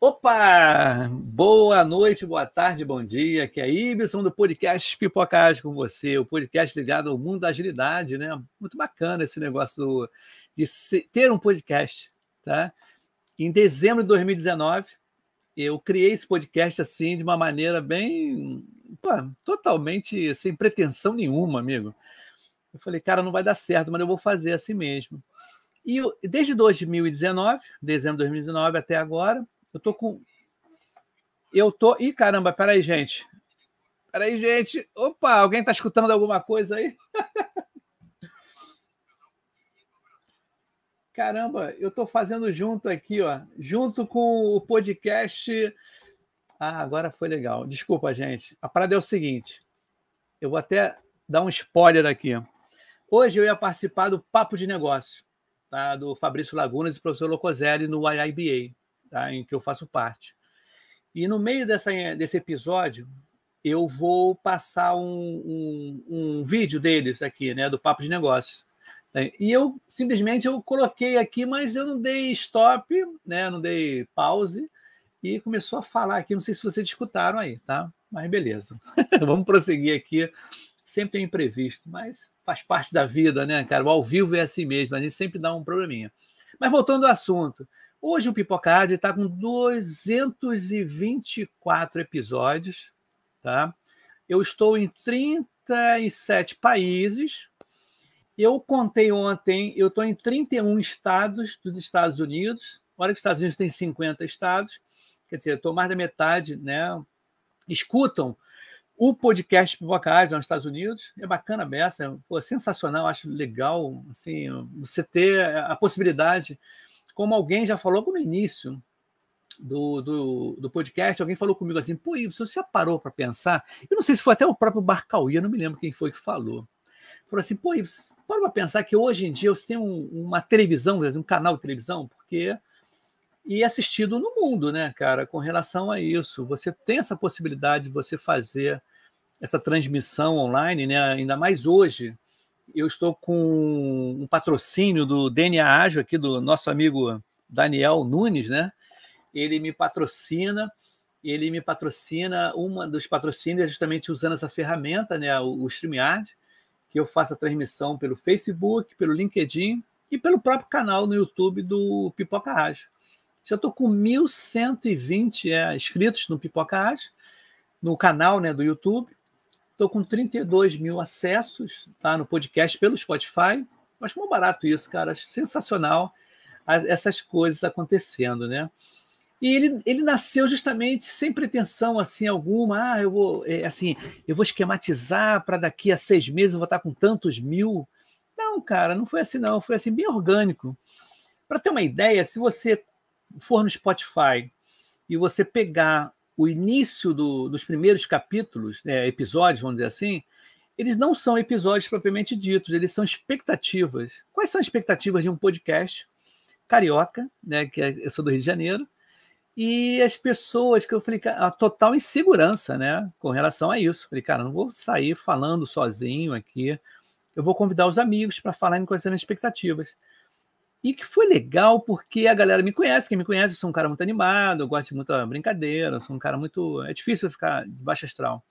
Opa! Boa noite, boa tarde, bom dia. Aqui é Ibson do podcast Pipocagem com você, o podcast ligado ao mundo da agilidade, né? Muito bacana esse negócio de ter um podcast, tá? Em dezembro de 2019, eu criei esse podcast assim de uma maneira bem, totalmente sem pretensão nenhuma, amigo. Eu falei, cara, não vai dar certo, mas eu vou fazer assim mesmo. E eu, desde 2019, dezembro de 2019 até agora, eu tô com. Eu tô. Ih, caramba, peraí, gente. Peraí, gente. Opa, alguém tá escutando alguma coisa aí? Caramba, eu tô fazendo junto aqui, ó, junto com o podcast. Ah, agora foi legal. Desculpa, gente. A parada é o seguinte. Eu vou até dar um spoiler aqui. Hoje eu ia participar do Papo de Negócio tá? do Fabrício Lagunas e do professor Locoselli no IIBA, tá? em que eu faço parte. E no meio dessa, desse episódio, eu vou passar um, um, um vídeo deles aqui, né, do Papo de Negócios. E eu simplesmente eu coloquei aqui, mas eu não dei stop, né, não dei pause, e começou a falar aqui. Não sei se vocês escutaram aí, tá? Mas beleza. Vamos prosseguir aqui sempre tem imprevisto, mas faz parte da vida, né, cara? O ao vivo é assim mesmo, a gente sempre dá um probleminha. Mas voltando ao assunto, hoje o Pipocard está com 224 episódios, tá? Eu estou em 37 países. Eu contei ontem, eu estou em 31 estados dos Estados Unidos. Olha que os Estados Unidos tem 50 estados, quer dizer, estou mais da metade, né? Escutam o podcast Pipocagem nos Estados Unidos é bacana beça, pô, sensacional, acho legal assim, você ter a possibilidade, como alguém já falou no início do, do, do podcast, alguém falou comigo assim, pô, você já parou para pensar? Eu não sei se foi até o próprio Barcauí, eu não me lembro quem foi que falou. Falou assim, pô, para para pensar que hoje em dia você tem um, uma televisão, um canal de televisão, porque e assistido no mundo, né, cara, com relação a isso. Você tem essa possibilidade de você fazer essa transmissão online, né, ainda mais hoje. Eu estou com um patrocínio do DNA Ágil aqui, do nosso amigo Daniel Nunes, né? Ele me patrocina, ele me patrocina, uma dos patrocínios é justamente usando essa ferramenta, né, o, o StreamYard, que eu faço a transmissão pelo Facebook, pelo LinkedIn e pelo próprio canal no YouTube do Pipoca Ágil. Já estou com 1.120 é, inscritos no Pipoca Arte, no canal né, do YouTube. Estou com 32 mil acessos tá, no podcast pelo Spotify. Acho muito barato isso, cara. Acho sensacional essas coisas acontecendo, né? E ele, ele nasceu justamente sem pretensão assim alguma. Ah, eu vou é, assim, eu vou esquematizar para daqui a seis meses eu vou estar com tantos mil. Não, cara, não foi assim não. Foi assim bem orgânico. Para ter uma ideia, se você for no Spotify e você pegar o início do, dos primeiros capítulos, né, episódios, vamos dizer assim, eles não são episódios propriamente ditos, eles são expectativas. Quais são as expectativas de um podcast carioca, né, que é, eu sou do Rio de Janeiro, e as pessoas que eu falei, a total insegurança, né, com relação a isso. Falei, cara, não vou sair falando sozinho aqui, eu vou convidar os amigos para falarem quais são as expectativas. E que foi legal porque a galera me conhece, quem me conhece, eu sou um cara muito animado, eu gosto de muita brincadeira, sou um cara muito. É difícil ficar de baixa astral.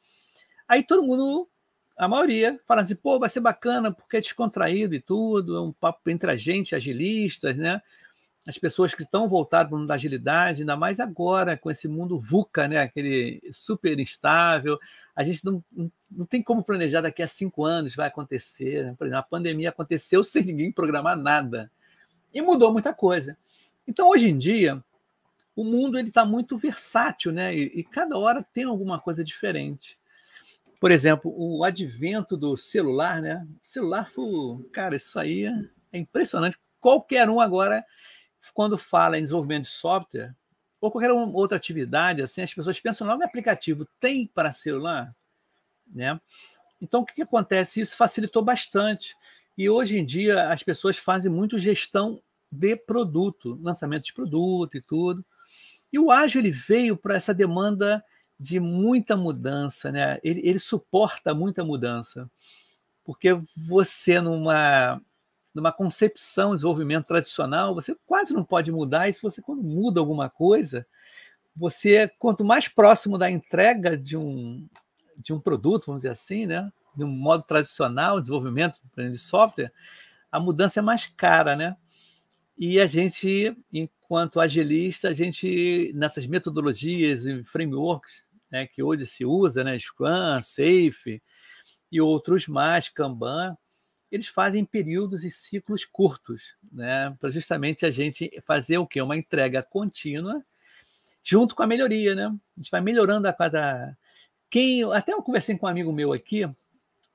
Aí todo mundo, a maioria, fala assim, pô, vai ser bacana porque é descontraído e tudo, é um papo entre a gente, agilistas, né? As pessoas que estão voltadas para o mundo da agilidade, ainda mais agora com esse mundo VUCA, né? Aquele super instável. A gente não, não tem como planejar daqui a cinco anos vai acontecer. Né? Por exemplo, a pandemia aconteceu sem ninguém programar nada e mudou muita coisa. Então, hoje em dia, o mundo ele está muito versátil, né? E, e, cada hora tem alguma coisa diferente. Por exemplo, o advento do celular, né? O celular foi, cara, isso aí é impressionante. Qualquer um agora, quando fala em desenvolvimento de software ou qualquer outra atividade, assim, as pessoas pensam logo no aplicativo. Tem para celular, né? Então, o que, que acontece? Isso facilitou bastante. E hoje em dia as pessoas fazem muito gestão de produto, lançamento de produto e tudo. E o ágil ele veio para essa demanda de muita mudança, né? Ele, ele, suporta muita mudança, porque você numa numa concepção de desenvolvimento tradicional, você quase não pode mudar, e se você quando muda alguma coisa, você quanto mais próximo da entrega de um de um produto, vamos dizer assim, né, de um modo tradicional, de desenvolvimento de software, a mudança é mais cara, né? E a gente, enquanto agilista, a gente nessas metodologias e frameworks, né, que hoje se usa, né, Scrum, Safe e outros mais, Kanban, eles fazem períodos e ciclos curtos, né, para justamente a gente fazer o quê? Uma entrega contínua junto com a melhoria, né? A gente vai melhorando a cada quem até eu conversei com um amigo meu aqui,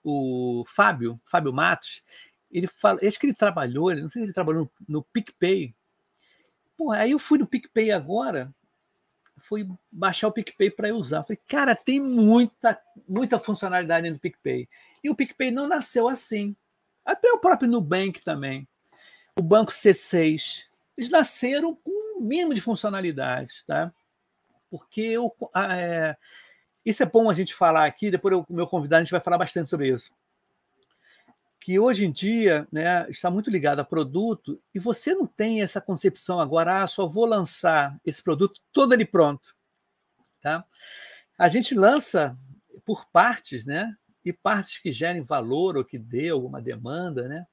o Fábio, Fábio Matos, ele fala, acho que ele trabalhou, não sei se ele trabalhou no, no PicPay. Pô, aí eu fui no PicPay agora, fui baixar o PicPay para usar. Falei, cara, tem muita, muita funcionalidade no PicPay. E o PicPay não nasceu assim. Até o próprio Nubank também. O Banco C6. Eles nasceram com um mínimo de funcionalidades, tá? Porque eu, isso é bom a gente falar aqui, depois o meu convidado a gente vai falar bastante sobre isso. Que hoje em dia né, está muito ligado a produto e você não tem essa concepção agora, ah, só vou lançar esse produto todo ele pronto. Tá? A gente lança por partes, né? E partes que gerem valor ou que dê alguma demanda, né?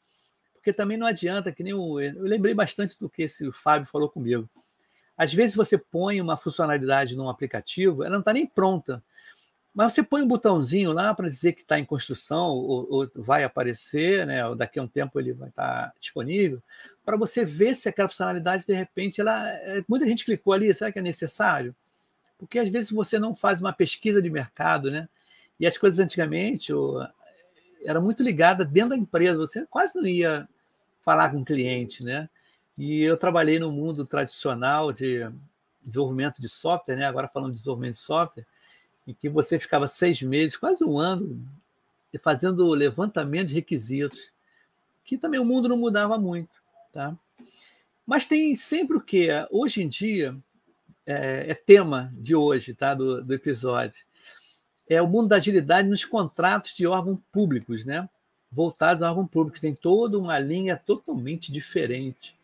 Porque também não adianta, que nem o. Eu lembrei bastante do que esse Fábio falou comigo. Às vezes você põe uma funcionalidade num aplicativo, ela não está nem pronta. Mas você põe um botãozinho lá para dizer que está em construção ou, ou, vai aparecer, né? Ou daqui a um tempo ele vai estar tá disponível, para você ver se aquela funcionalidade, de repente, ela. É, muita gente clicou ali, será que é necessário? Porque às vezes você não faz uma pesquisa de mercado, né? E as coisas antigamente ou, era muito ligada dentro da empresa, você quase não ia falar com o cliente, né? E eu trabalhei no mundo tradicional de desenvolvimento de software, né? Agora falando de desenvolvimento de software em que você ficava seis meses, quase um ano, fazendo levantamento de requisitos, que também o mundo não mudava muito. Tá? Mas tem sempre o que? Hoje em dia, é, é, tema de hoje, tá? do, do episódio. É o mundo da agilidade nos contratos de órgãos públicos, né? voltados a órgãos públicos. Tem toda uma linha totalmente diferente,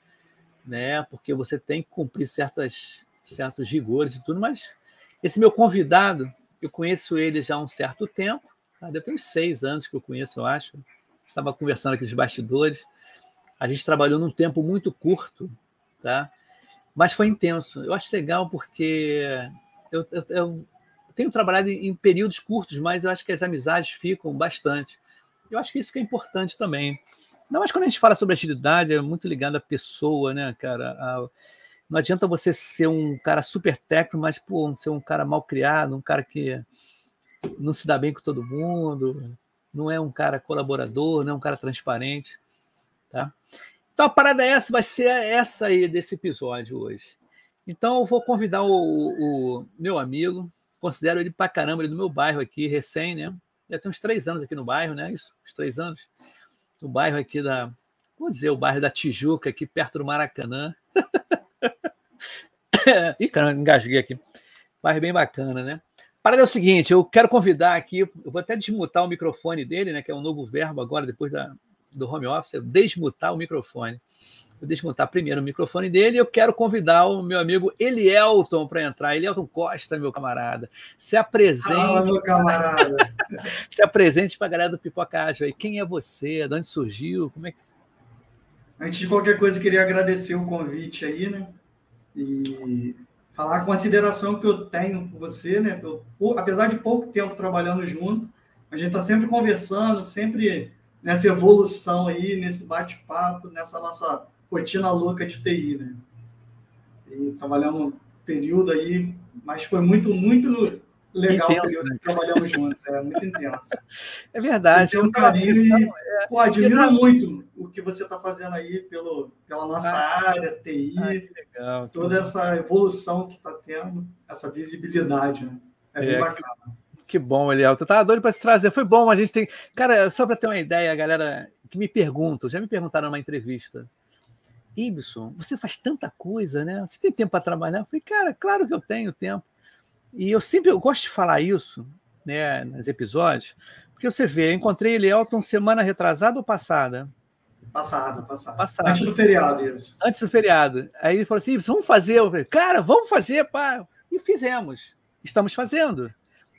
né? porque você tem que cumprir certas, certos rigores e tudo, mas esse meu convidado, eu conheço ele já há um certo tempo, tá? deve ter uns seis anos que eu conheço, eu acho. Estava conversando aqui nos bastidores. A gente trabalhou num tempo muito curto, tá? mas foi intenso. Eu acho legal porque eu, eu, eu tenho trabalhado em períodos curtos, mas eu acho que as amizades ficam bastante. Eu acho que isso que é importante também. Não, mas quando a gente fala sobre agilidade, é muito ligado à pessoa, né, cara? A, não adianta você ser um cara super técnico, mas pô, ser um cara mal criado, um cara que não se dá bem com todo mundo, não é um cara colaborador, não é um cara transparente, tá? Então a parada é essa, vai ser essa aí desse episódio hoje. Então eu vou convidar o, o meu amigo, considero ele pra caramba, ele é do meu bairro aqui, recém, né? Já tem uns três anos aqui no bairro, né? Isso, uns três anos. No bairro aqui da, vou dizer, o bairro da Tijuca, aqui perto do Maracanã. Ih, cara, engasguei aqui. Mas bem bacana, né? Parada é o seguinte, eu quero convidar aqui, eu vou até desmutar o microfone dele, né? Que é um novo verbo agora, depois da, do home office, desmutar o microfone. Vou desmutar primeiro o microfone dele e eu quero convidar o meu amigo Elielton para entrar. Elielton Costa, meu camarada. Se apresente. Fala, meu camarada. se apresente para a galera do Pipocagem aí. Quem é você? De onde surgiu? Como é que. Antes de qualquer coisa, queria agradecer o convite aí, né? E falar a consideração que eu tenho por você, né? Eu, apesar de pouco tempo trabalhando junto, a gente está sempre conversando, sempre nessa evolução aí, nesse bate-papo, nessa nossa rotina louca de TI, né? E trabalhamos um período aí, mas foi muito, muito legal intenso, período né? que trabalhamos juntos, é muito intenso. É verdade. Tem um carinho e, é, pô, admiro muito o que você está fazendo aí pelo, pela nossa ah, área, TI, ah, legal, toda legal. essa evolução que está tendo, essa visibilidade, né? É, é bem bacana. Que bom, Eliel. Tu tava doido para te trazer. Foi bom, a gente tem. Cara, só para ter uma ideia, a galera que me pergunta, já me perguntaram numa entrevista. Ibson, você faz tanta coisa, né? Você tem tempo para trabalhar? Eu falei, cara, claro que eu tenho tempo. E eu sempre eu gosto de falar isso, né, nos episódios, porque você vê, eu encontrei ele Elton semana retrasada ou passada? Passado, passado. passado. Antes do feriado, isso. Antes do feriado. Aí ele falou assim: vamos fazer. Eu falei, cara, vamos fazer, pá. E fizemos. Estamos fazendo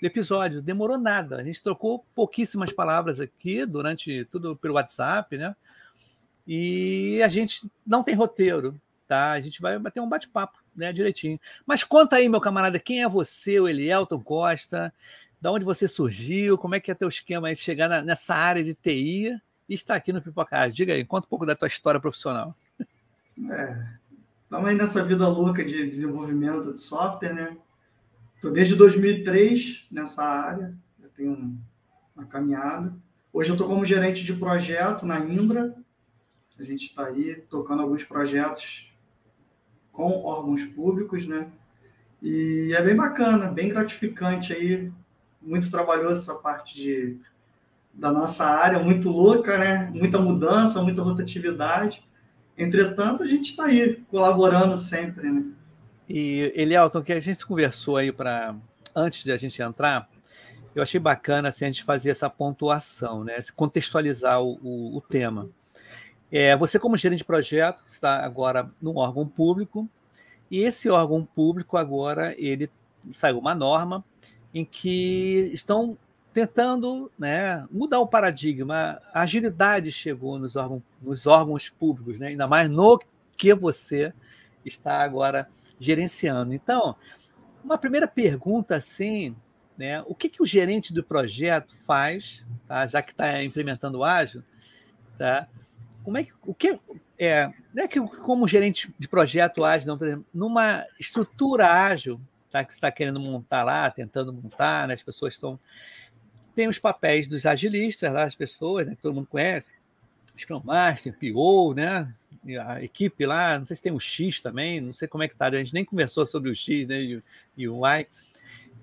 episódio. Demorou nada. A gente trocou pouquíssimas palavras aqui durante tudo pelo WhatsApp, né? E a gente não tem roteiro, tá? A gente vai bater um bate-papo, né, direitinho. Mas conta aí, meu camarada, quem é você, o Elielton Costa? Da onde você surgiu? Como é que é teu esquema aí de chegar na, nessa área de TI e estar aqui no Pipocast? Diga aí, conta um pouco da tua história profissional. É, estamos aí nessa vida louca de desenvolvimento de software, né? Estou desde 2003 nessa área, já tenho uma caminhada. Hoje eu estou como gerente de projeto na Indra, a gente está aí tocando alguns projetos com órgãos públicos, né? E é bem bacana, bem gratificante aí, muito trabalhoso essa parte de, da nossa área, muito louca, né? Muita mudança, muita rotatividade. Entretanto, a gente está aí colaborando sempre, né? E Elielton, que a gente conversou aí para antes de a gente entrar, eu achei bacana assim, a gente fazer essa pontuação, né? contextualizar o, o, o tema. É, você, como gerente de projeto, está agora num órgão público, e esse órgão público agora ele saiu uma norma em que estão tentando né, mudar o paradigma. A agilidade chegou nos órgãos, nos órgãos públicos, né, ainda mais no que você está agora gerenciando. Então, uma primeira pergunta assim, né, o que, que o gerente do projeto faz, tá, já que está implementando o ágil, tá, como é que o que é, não é que como gerente de projeto ágil, não, por exemplo, numa estrutura ágil, tá, que está querendo montar lá, tentando montar, né, as pessoas estão tem os papéis dos agilistas lá, as pessoas, né, que todo mundo conhece, Scrum Master, PO, né, a equipe lá, não sei se tem o X também, não sei como é que tá, a gente nem conversou sobre o X né, e, e o Y.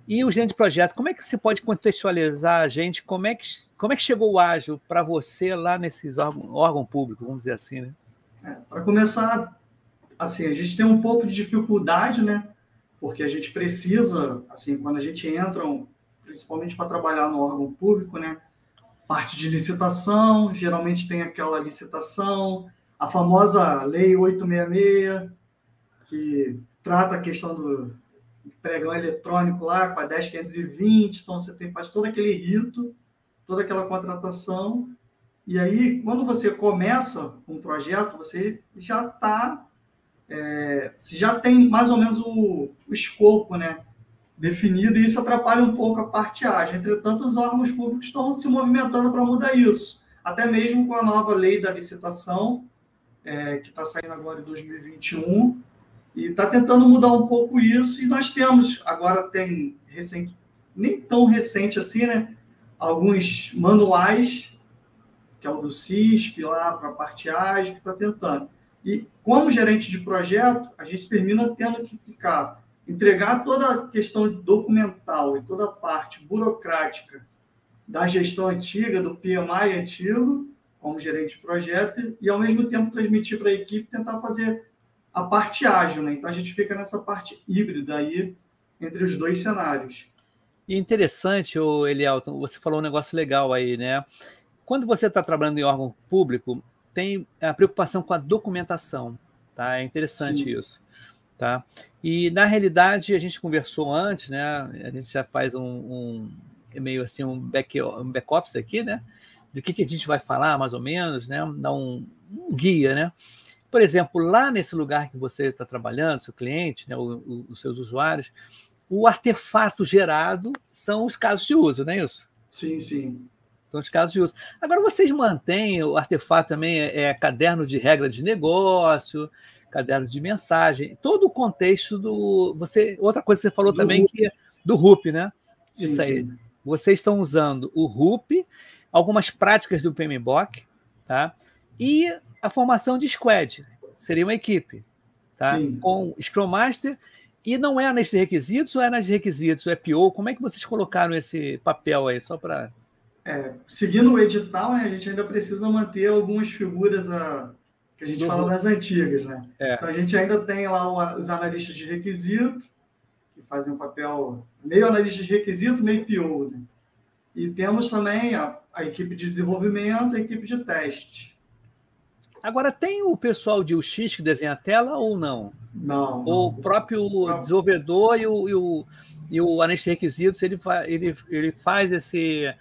E o gerente de projeto, como é que você pode contextualizar a gente? Como é que, como é que chegou o ágil para você lá nesses órgãos órgão público, vamos dizer assim, né? É, para começar, assim, a gente tem um pouco de dificuldade, né? Porque a gente precisa, assim, quando a gente entra, principalmente para trabalhar no órgão público, né? Parte de licitação, geralmente tem aquela licitação, a famosa Lei 866, que trata a questão do pregão eletrônico lá com a 10520, então você tem, faz todo aquele rito, toda aquela contratação, e aí, quando você começa um projeto, você já está, é, você já tem mais ou menos o, o escopo, né, definido, e isso atrapalha um pouco a parte ágil. Entretanto, os órgãos públicos estão se movimentando para mudar isso, até mesmo com a nova lei da licitação, é, que está saindo agora em 2021, e está tentando mudar um pouco isso. E nós temos, agora tem recente, nem tão recente assim, né? Alguns manuais, que é o do CISP lá para a parte ágil, que está tentando. E como gerente de projeto, a gente termina tendo que ficar, entregar toda a questão documental e toda a parte burocrática da gestão antiga, do PMI antigo, como gerente de projeto e, ao mesmo tempo, transmitir para a equipe tentar fazer a parte ágil. Né? Então, a gente fica nessa parte híbrida aí entre os dois cenários. E interessante, Elielton, você falou um negócio legal aí, né? Quando você está trabalhando em órgão público, tem a preocupação com a documentação, tá? É interessante Sim. isso, tá? E na realidade a gente conversou antes, né? A gente já faz um, um meio assim um back, um back office aqui, né? do que, que a gente vai falar, mais ou menos, né? Dar um, um guia, né? Por exemplo, lá nesse lugar que você está trabalhando, seu cliente, né, o, o, os seus usuários, o artefato gerado são os casos de uso, não é isso? Sim, sim. São os casos de uso. Agora, vocês mantêm o artefato também, é, é caderno de regra de negócio, caderno de mensagem, todo o contexto do. Você, outra coisa que você falou do também, RUP. que é do RUP, né? Sim, Isso aí. Sim. Vocês estão usando o RUP algumas práticas do PMBOK, tá? E a formação de squad, seria uma equipe, tá? Sim. Com Scrum Master e não é nesses requisitos ou é nas requisitos, é PO? Como é que vocês colocaram esse papel aí, só para... É, seguindo o edital, né, a gente ainda precisa manter algumas figuras a, que a gente Do... fala das antigas, né? É. Então a gente ainda tem lá os analistas de requisito, que fazem um papel meio analista de requisito, meio PO, né? E temos também a, a equipe de desenvolvimento a equipe de teste. Agora, tem o pessoal de UX que desenha a tela ou não? Não. O próprio não. desenvolvedor e o, e o, e o requisitos, ele, ele, ele faz esse,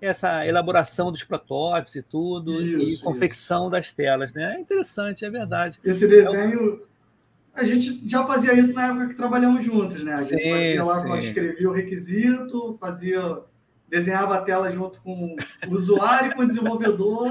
essa elaboração dos protótipos e tudo, isso, e confecção isso. das telas. Né? É interessante, é verdade. Esse desenho, a gente já fazia isso na época que trabalhamos juntos, né? A gente sim, fazia lá, quando escrevia o requisito, fazia, desenhava a tela junto com o usuário e com o desenvolvedor.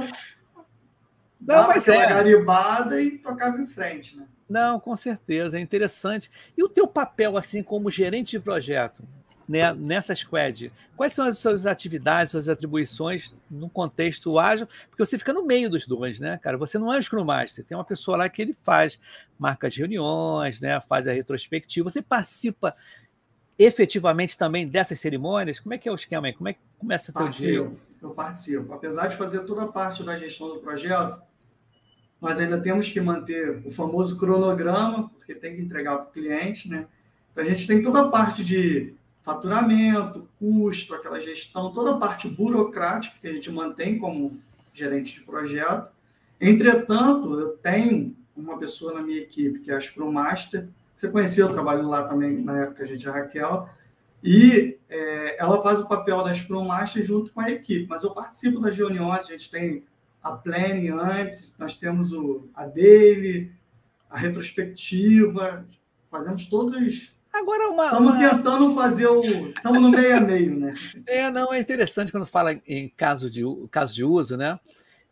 Não, mas é. garibada e tocava em frente, né? Não, com certeza, é interessante. E o teu papel, assim, como gerente de projeto, né, nessa squad, quais são as suas atividades, suas atribuições no contexto ágil? Porque você fica no meio dos dois, né, cara? Você não é o Scrum Master, tem uma pessoa lá que ele faz, marca as reuniões, né, faz a retrospectiva. Você participa efetivamente também dessas cerimônias? Como é que é o esquema aí? Como é que começa o teu dia? Eu participo. Apesar de fazer toda a parte da gestão do projeto, nós ainda temos que manter o famoso cronograma, porque tem que entregar para o cliente, né? Então, a gente tem toda a parte de faturamento, custo, aquela gestão, toda a parte burocrática que a gente mantém como gerente de projeto. Entretanto, eu tenho uma pessoa na minha equipe, que é a Scrum Master, você conheceu, eu trabalho lá também na época, a gente, a Raquel, e é, ela faz o papel da Scrum Master junto com a equipe, mas eu participo das reuniões, a gente tem a planning antes, nós temos o, a daily, a retrospectiva, fazemos todos os. Agora uma. Estamos uma... tentando fazer o. Estamos no meio a meio, né? É, não, é interessante quando fala em caso de, caso de uso, né?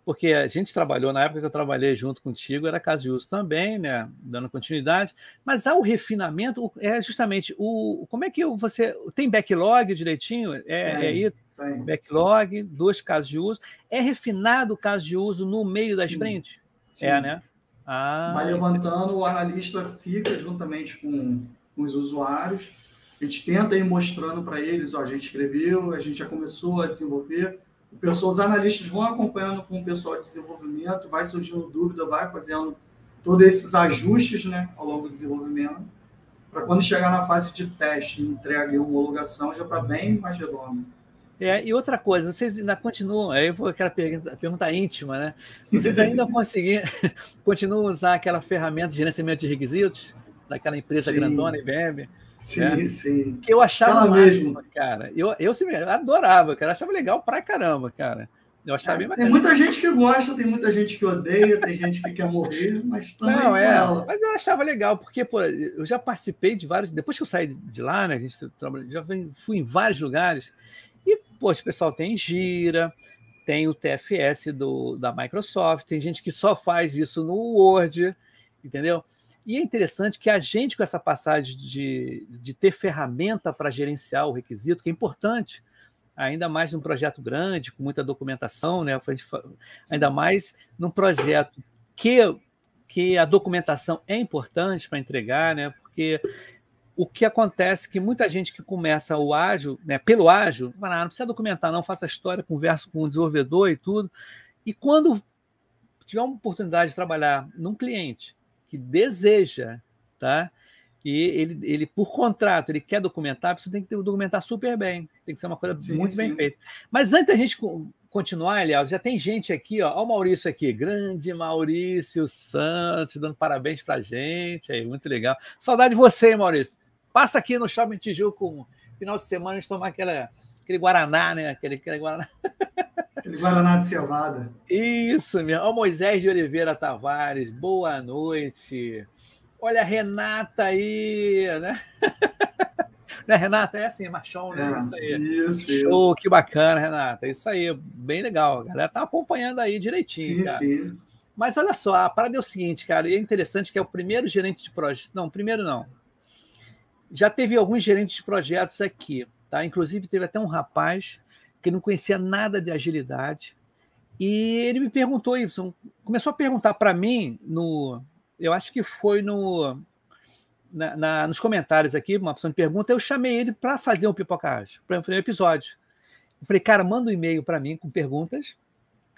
Porque a gente trabalhou, na época que eu trabalhei junto contigo, era caso de uso também, né? Dando continuidade. Mas há o refinamento, é justamente o. Como é que você. Tem backlog direitinho? É, é, é isso? Tem. Backlog, dois casos de uso. É refinado o caso de uso no meio da sprint? Sim. É, né? Ah, Vai levantando, o analista fica juntamente com, com os usuários. A gente tenta ir mostrando para eles, ó, a gente escreveu, a gente já começou a desenvolver. O pessoal, os analistas vão acompanhando com o pessoal de desenvolvimento, vai surgindo dúvida, vai fazendo todos esses ajustes né, ao longo do desenvolvimento, para quando chegar na fase de teste, entrega e homologação, já está bem mais redondo. É, e outra coisa, vocês ainda continuam, aí vou aquela pergunta, pergunta íntima, né? Vocês ainda conseguiram, continuam a usar aquela ferramenta de gerenciamento de requisitos daquela empresa sim. grandona, IBM? Sim, né? sim. Que eu achava Aquela máximo, mesmo. cara. Eu, eu, eu adorava, cara. Eu achava legal pra caramba, cara. Eu achava é, bem bacana. Tem muita gente que gosta, tem muita gente que odeia, tem gente que quer morrer, mas também Não, é, ela. mas eu achava legal, porque pô, eu já participei de vários. Depois que eu saí de lá, né? A gente já fui em vários lugares. E, poxa, pessoal tem gira, tem o TFS do, da Microsoft, tem gente que só faz isso no Word, entendeu? E é interessante que a gente, com essa passagem de, de ter ferramenta para gerenciar o requisito, que é importante, ainda mais num projeto grande, com muita documentação, né? ainda mais num projeto que, que a documentação é importante para entregar, né? porque o que acontece é que muita gente que começa o ágil, né, pelo ágil, fala, ah, não precisa documentar, não, faça a história, converso com o desenvolvedor e tudo. E quando tiver uma oportunidade de trabalhar num cliente que deseja, tá? E ele, ele, por contrato, ele quer documentar, você tem que documentar super bem, tem que ser uma coisa sim, muito sim. bem feita. Mas antes da gente continuar, Eliel, já tem gente aqui, ó, ó o Maurício aqui, grande Maurício Santos, dando parabéns pra gente, aí, muito legal. Saudade de você, Maurício. Passa aqui no Shopping Tijuco, final de semana, a gente tomar aquela, aquele Guaraná, né? Aquele, aquele Guaraná. Aquele Guaraná de cevada. Isso mesmo. O Moisés de Oliveira Tavares, boa noite. Olha a Renata aí, né? né, Renata? É assim, machão, né? É, isso aí. Isso, Show, isso. que bacana, Renata. Isso aí, bem legal. A galera tá acompanhando aí direitinho, sim, cara. Sim. Mas olha só, a parada é o seguinte, cara, e é interessante que é o primeiro gerente de projeto. Não, primeiro não já teve alguns gerentes de projetos aqui, tá? Inclusive teve até um rapaz que não conhecia nada de agilidade e ele me perguntou isso, começou a perguntar para mim no, eu acho que foi no na, na, nos comentários aqui, uma opção de pergunta, eu chamei ele para fazer um pipocagem, para fazer um episódio. Eu falei, cara, manda um e-mail para mim com perguntas.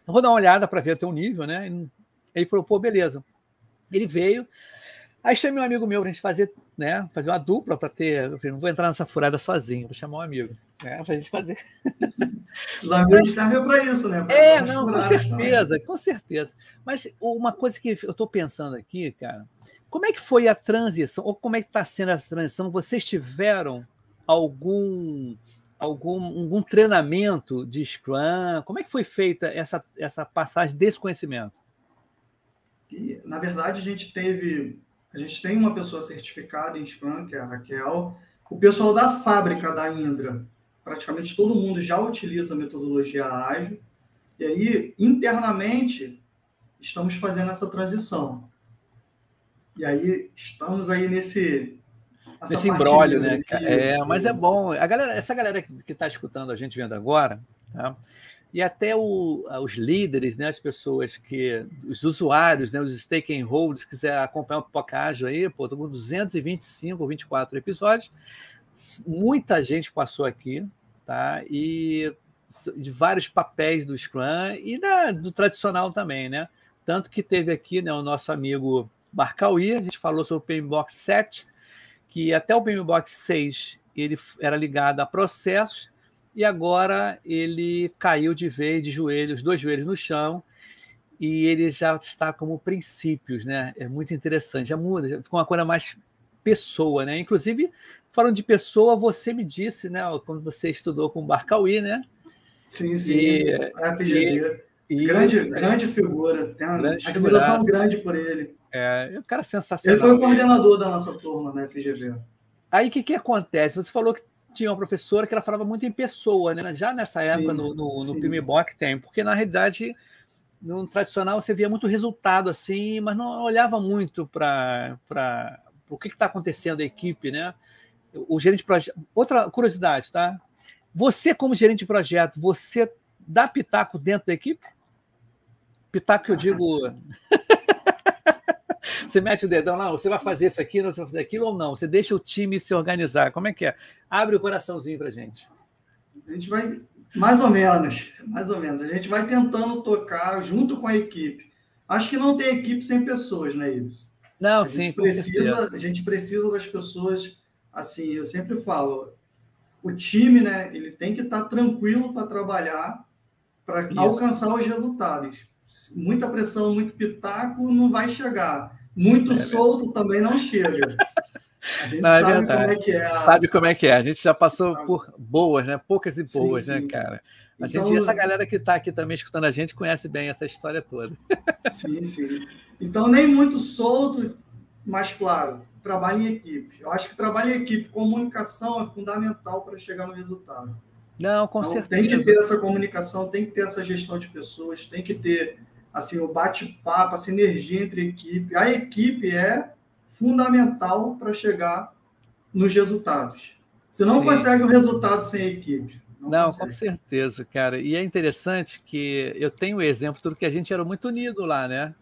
Eu vou dar uma olhada para ver o teu nível, né? Ele falou, pô, beleza. Ele veio, Aí chamei um amigo meu para a gente fazer, né, fazer uma dupla para ter. Eu falei, não vou entrar nessa furada sozinho, vou chamar um amigo, né, para a gente fazer. Os amigos servem para isso, né? Pra é, não, com certeza, também. com certeza. Mas uma coisa que eu estou pensando aqui, cara, como é que foi a transição, ou como é que está sendo a transição? Vocês tiveram algum algum, algum treinamento de Scrum? Como é que foi feita essa, essa passagem desse conhecimento? E, na verdade, a gente teve, a gente tem uma pessoa certificada em Scrum, que é a Raquel. O pessoal da fábrica da Indra, praticamente todo mundo já utiliza a metodologia ágil. E aí, internamente, estamos fazendo essa transição. E aí, estamos aí nesse nesse embrólio, né? Isso, é, mas é bom. A galera, essa galera que está escutando a gente vendo agora, tá? E até o, os líderes, né, as pessoas que, os usuários, né, os stakeholders, quiser acompanhar o Ágil aí, pô, com 225 ou 24 episódios, muita gente passou aqui, tá? E de vários papéis do Scrum e da, do tradicional também, né? Tanto que teve aqui né, o nosso amigo Barcauí, a gente falou sobre o PMBOK 7, que até o PMBOK 6 ele era ligado a processos e agora ele caiu de vez, de joelhos, dois joelhos no chão, e ele já está como princípios, né? É muito interessante, já muda, já ficou uma coisa mais pessoa, né? Inclusive, falando de pessoa, você me disse, né, quando você estudou com o Barcauí, né? Sim, sim. E, a FGD. E, grande, isso, grande figura. Tem uma grande admiração grande por ele. É, o cara sensacional. Ele foi o coordenador da nossa turma na FGV. Aí o que, que acontece? Você falou que tinha uma professora que ela falava muito em pessoa, né? Já nessa época, sim, no, no, no PMBOK tem, porque na realidade, no tradicional, você via muito resultado assim, mas não olhava muito para o que está acontecendo a equipe, né? O gerente de projeto. Outra curiosidade, tá? Você, como gerente de projeto, você dá pitaco dentro da equipe? Pitaco que eu digo. Você mete o dedão lá, você vai fazer isso aqui, você vai fazer aquilo ou não? Você deixa o time se organizar. Como é que é? Abre o coraçãozinho para gente. A gente vai, mais ou menos, mais ou menos. A gente vai tentando tocar junto com a equipe. Acho que não tem equipe sem pessoas, né, Ives? Não, a sim, precisa, A gente precisa das pessoas, assim, eu sempre falo, o time, né, ele tem que estar tranquilo para trabalhar, para alcançar os resultados. Muita pressão, muito pitaco, não vai chegar. Muito é solto também não chega. A gente não, é sabe como é que é. A... Sabe como é que é. A gente já passou por boas, né? Poucas e boas, sim, né, sim. né, cara? A então, gente, essa galera que está aqui também escutando a gente conhece bem essa história toda. Sim, sim. Então, nem muito solto, mas claro, trabalho em equipe. Eu acho que trabalho em equipe, comunicação é fundamental para chegar no resultado. Não, com então, certeza. Tem que ter essa comunicação, tem que ter essa gestão de pessoas, tem que ter assim, o bate-papo, a sinergia entre a equipe. A equipe é fundamental para chegar nos resultados. Você não Sim. consegue o resultado sem a equipe. Não, não com certeza, cara. E é interessante que eu tenho o exemplo tudo que a gente era muito unido lá, né?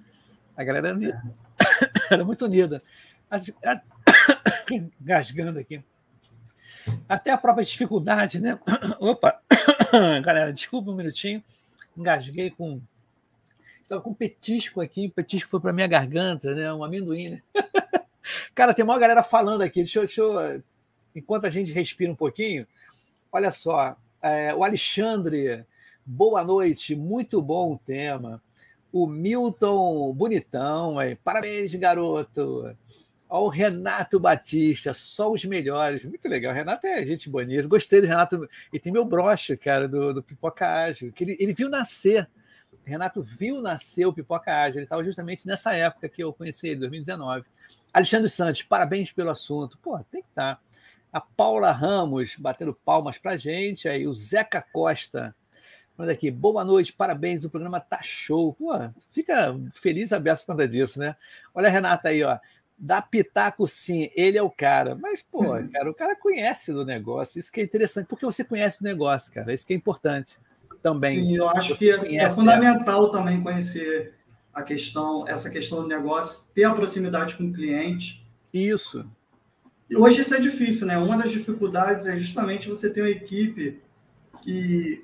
A galera era, unida. É. era muito unida. As, a... Gasgando aqui. Até a própria dificuldade, né? Opa! Galera, desculpa um minutinho. Engasguei com Estava com petisco aqui, petisco foi para minha garganta, né? Um amendoim, né? Cara, tem uma galera falando aqui. Deixa eu, deixa eu, enquanto a gente respira um pouquinho, olha só. É, o Alexandre, boa noite, muito bom o tema. O Milton, bonitão, aí. parabéns, garoto. Ó, o Renato Batista, só os melhores. Muito legal. O Renato é gente bonita. Gostei do Renato. E tem meu broche, cara, do, do Pipoca Ágil, que ele, ele viu nascer Renato viu nascer o Pipoca Ágil. Ele estava justamente nessa época que eu conheci ele, 2019. Alexandre Santos, parabéns pelo assunto. Pô, tem que estar. Tá. A Paula Ramos batendo palmas para gente. Aí o Zeca Costa falando aqui, boa noite, parabéns, o programa tá show. Pô, fica feliz aberto conta disso, né? Olha a Renata aí, ó. Dá pitaco sim, ele é o cara. Mas, pô, cara, o cara conhece do negócio. Isso que é interessante, porque você conhece o negócio, cara. Isso que é importante também. Sim, eu acho que é, é fundamental também conhecer a questão, essa questão do negócio, ter a proximidade com o cliente. Isso. Hoje isso é difícil, né? Uma das dificuldades é justamente você ter uma equipe que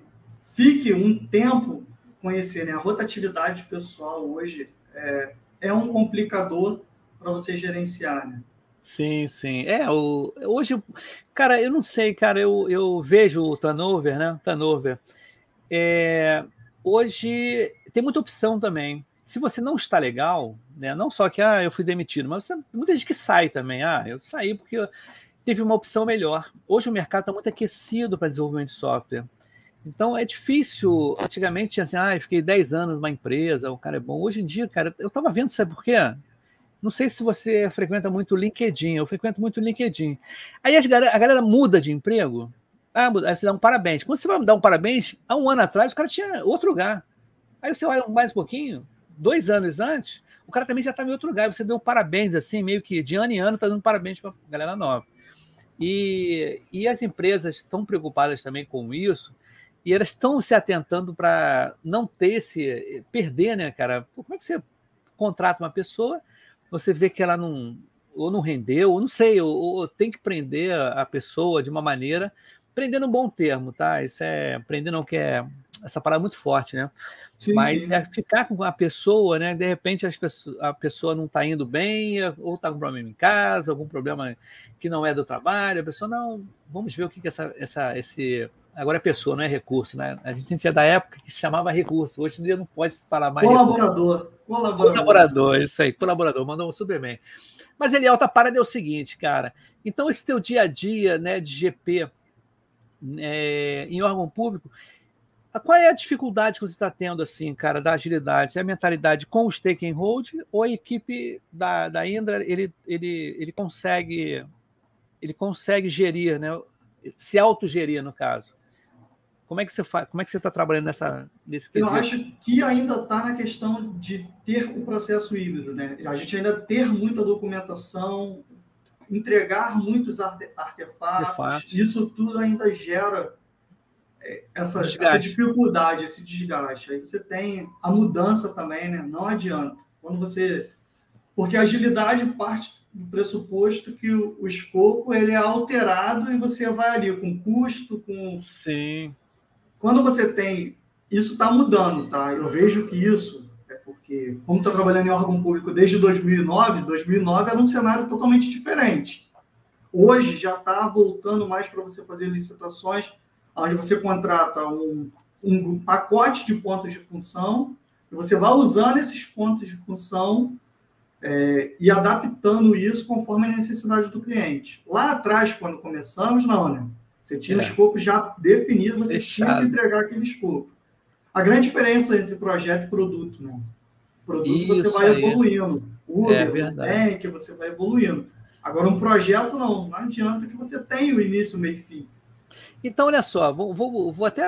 fique um tempo conhecer, né? A rotatividade pessoal hoje é, é um complicador para você gerenciar, né? Sim, sim. É, o, hoje, cara, eu não sei, cara, eu, eu vejo o turnover, né? Turnover. É, hoje tem muita opção também. Se você não está legal, né? Não só que ah, eu fui demitido, mas você, muita gente que sai também. Ah, eu saí porque teve uma opção melhor. Hoje o mercado está muito aquecido para desenvolvimento de software. Então é difícil. Antigamente tinha assim, ah, eu fiquei 10 anos numa empresa, o cara é bom. Hoje em dia, cara, eu estava vendo, sabe por quê? Não sei se você frequenta muito LinkedIn, eu frequento muito LinkedIn. Aí a galera, a galera muda de emprego, ah, aí você dá um parabéns. Quando você vai dar um parabéns, há um ano atrás o cara tinha outro lugar. Aí você olha mais um pouquinho, dois anos antes, o cara também já estava em outro lugar. Você deu parabéns, assim, meio que de ano em ano, está dando parabéns para a galera nova. E, e as empresas estão preocupadas também com isso, e elas estão se atentando para não ter esse. perder, né, cara? Como é que você contrata uma pessoa você vê que ela não ou não rendeu, ou não sei, ou, ou tem que prender a pessoa de uma maneira, prender num bom termo, tá? Isso é prender não quer essa palavra é muito forte, né? Sim, Mas sim. É ficar com a pessoa, né? De repente pessoas, a pessoa não está indo bem, ou está com problema em casa, algum problema que não é do trabalho, a pessoa não, vamos ver o que, que essa, essa, esse agora é pessoa, não é recurso, né? A gente é da época que se chamava recurso, hoje em dia não pode falar mais. Colaborador. Colaborador. Colaborador, isso aí, colaborador, mandou um super bem. Mas ele alta parada é o seguinte, cara. Então, esse teu dia a dia né, de GP é, em órgão público, qual é a dificuldade que você está tendo, assim, cara, da agilidade? É a mentalidade com o stake and hold ou a equipe da, da Indra, ele, ele, ele consegue ele consegue gerir, né? Se autogerir, no caso. Como é que você faz? Como é que você está trabalhando nessa nesse quesito? Eu acho que ainda está na questão de ter o processo híbrido, né? A gente ainda ter muita documentação, entregar muitos artefatos, isso tudo ainda gera é, essa, essa, dificuldade, esse desgaste. Aí você tem a mudança também, né? Não adianta. Quando você. Porque a agilidade parte do pressuposto que o, o escopo ele é alterado e você vai ali com custo, com. Sim quando você tem. Isso está mudando, tá? Eu vejo que isso é porque, como está trabalhando em órgão público desde 2009, 2009 era um cenário totalmente diferente. Hoje já está voltando mais para você fazer licitações, onde você contrata um, um pacote de pontos de função, e você vai usando esses pontos de função é, e adaptando isso conforme a necessidade do cliente. Lá atrás, quando começamos, não, né? Você tinha é. o escopo já definido, você Fechado. tinha que entregar aquele escopo. A grande diferença entre projeto e produto, né? Produto Isso você vai aí. evoluindo. Uber, é que você vai evoluindo. Agora, um projeto não, não adianta que você tenha o início, meio e fim. Então, olha só, vou, vou, vou até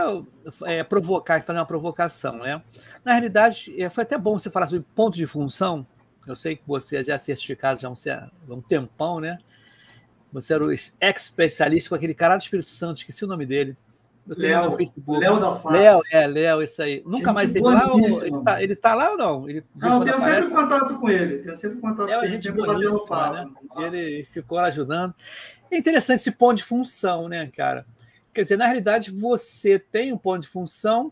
é, provocar, fazer uma provocação, né? Na realidade, é, foi até bom você falar sobre ponto de função. Eu sei que você já é certificado já há um, um tempão, né? Você era o ex-especialista com aquele cara do Espírito Santo, esqueci o nome dele. Léo, Léo da Fábio. Léo, é, Léo, isso aí. Nunca mais teve lá? Ou, ele, tá, ele tá lá ou não? Ele, não, eu tenho aparece... sempre contato com ele. Tenho sempre contato Léo, com ele. Gente boníssima, né? Ele ficou ajudando. É interessante esse ponto de função, né, cara? Quer dizer, na realidade, você tem um ponto de função,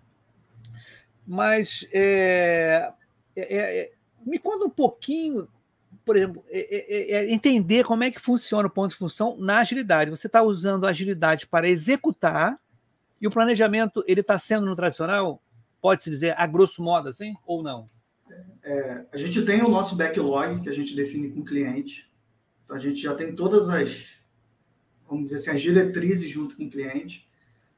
mas é, é, é, me conta um pouquinho por exemplo, é, é, é, entender como é que funciona o ponto de função na agilidade. Você está usando a agilidade para executar e o planejamento ele está sendo no tradicional, pode-se dizer a grosso modo assim, ou não? É, a gente tem o nosso backlog que a gente define com o cliente. Então a gente já tem todas as, vamos dizer assim, as diretrizes junto com o cliente.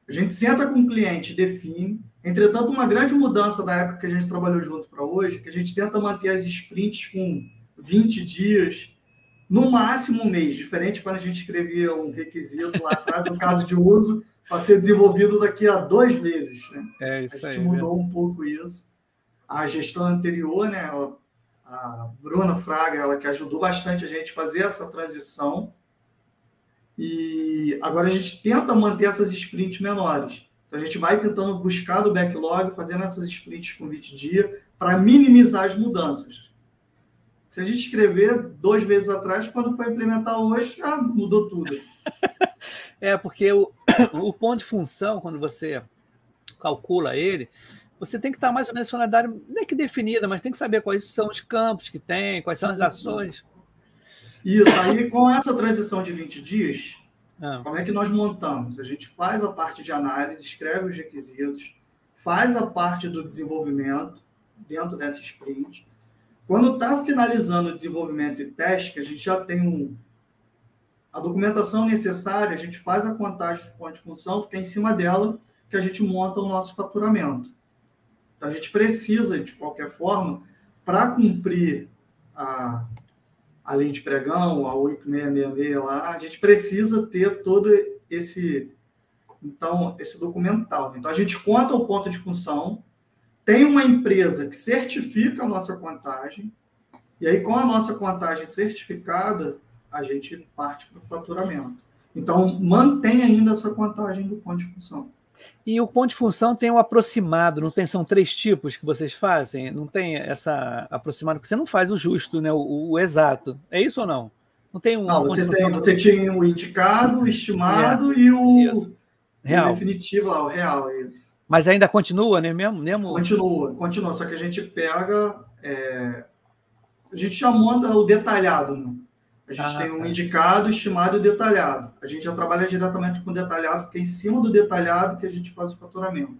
A gente senta com o cliente, define. Entretanto, uma grande mudança da época que a gente trabalhou junto para hoje, que a gente tenta manter as sprints com 20 dias, no máximo um mês. Diferente quando a gente escrevia um requisito lá atrás, no caso de uso, para ser desenvolvido daqui a dois meses. Né? É isso a gente aí, mudou mesmo. um pouco isso. A gestão anterior, né, ela, a Bruna Fraga, ela que ajudou bastante a gente a fazer essa transição. E agora a gente tenta manter essas sprints menores. Então a gente vai tentando buscar do backlog, fazendo essas sprints com 20 dias, para minimizar as mudanças. Se a gente escrever dois meses atrás, quando foi implementar hoje, mudou tudo. é, porque o, o ponto de função, quando você calcula ele, você tem que estar mais ou menos funcionalidade, nem que definida, mas tem que saber quais são os campos que tem, quais são as ações. Isso, aí com essa transição de 20 dias, ah. como é que nós montamos? A gente faz a parte de análise, escreve os requisitos, faz a parte do desenvolvimento dentro dessa sprint. Quando está finalizando o desenvolvimento e teste, que a gente já tem um, a documentação necessária, a gente faz a contagem de ponto de função, porque é em cima dela que a gente monta o nosso faturamento. Então, a gente precisa, de qualquer forma, para cumprir a, a lei de pregão, a 8666 lá, a gente precisa ter todo esse então esse documental. Então a gente conta o ponto de função, tem uma empresa que certifica a nossa contagem, e aí com a nossa contagem certificada, a gente parte para o faturamento. Então mantém ainda essa contagem do ponto de função. E o ponto de função tem o aproximado, não tem? São três tipos que vocês fazem, não tem essa aproximado, porque você não faz o justo, né? O, o exato. É isso ou não? Não tem um. Não, você, tem, você tinha o indicado, o estimado é, e o. O definitivo lá, o real. Isso. Mas ainda continua, né? Mesmo, mesmo... Continua, continua. Só que a gente pega. É... A gente já monta o detalhado, né? A gente ah, tem um tá. indicado, estimado e detalhado. A gente já trabalha diretamente com detalhado, porque é em cima do detalhado que a gente faz o faturamento.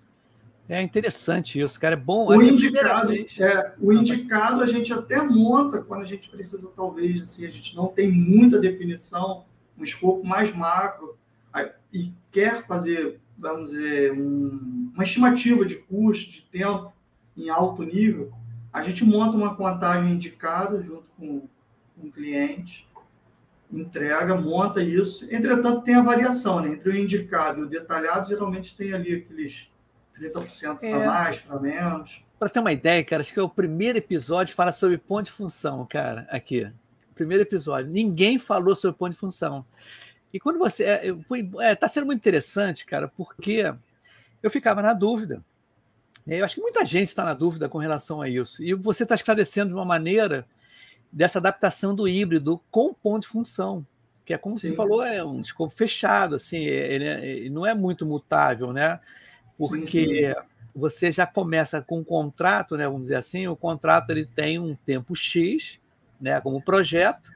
É interessante isso, cara. É bom. O indicado, é, o indicado a gente até monta quando a gente precisa, talvez, assim, a gente não tem muita definição, um escopo mais macro, e quer fazer, vamos dizer, um, uma estimativa de custo, de tempo em alto nível, a gente monta uma contagem indicada junto com, o cliente entrega, monta isso. Entretanto, tem a variação, né? Entre o indicado e o detalhado, geralmente tem ali aqueles 30% para é. mais, para menos. Para ter uma ideia, cara, acho que é o primeiro episódio fala sobre ponto de função, cara, aqui. Primeiro episódio. Ninguém falou sobre ponto de função. E quando você. É, é, tá sendo muito interessante, cara, porque eu ficava na dúvida. Eu acho que muita gente está na dúvida com relação a isso. E você está esclarecendo de uma maneira dessa adaptação do híbrido com ponto de função, que é como Sim. você falou, é um escopo fechado, assim, ele, é, ele, não é muito mutável, né? Porque sim. você já começa com um contrato, né? Vamos dizer assim, o contrato ele tem um tempo X, né? Como projeto,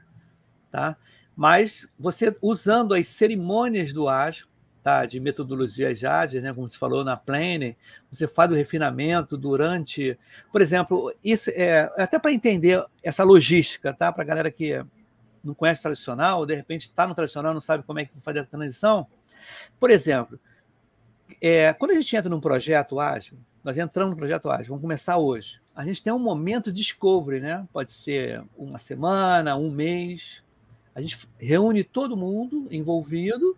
tá? Mas você usando as cerimônias do ágil, tá? de metodologias ágeis, né? como você falou na Planner, você faz o refinamento durante. Por exemplo, isso é até para entender essa logística, tá? para a galera que não conhece tradicional, de repente está no tradicional, não sabe como é que fazer a transição. Por exemplo, é, quando a gente entra num projeto ágil, nós entramos no projeto ágil, vamos começar hoje. A gente tem um momento de discovery, né? Pode ser uma semana, um mês. A gente reúne todo mundo envolvido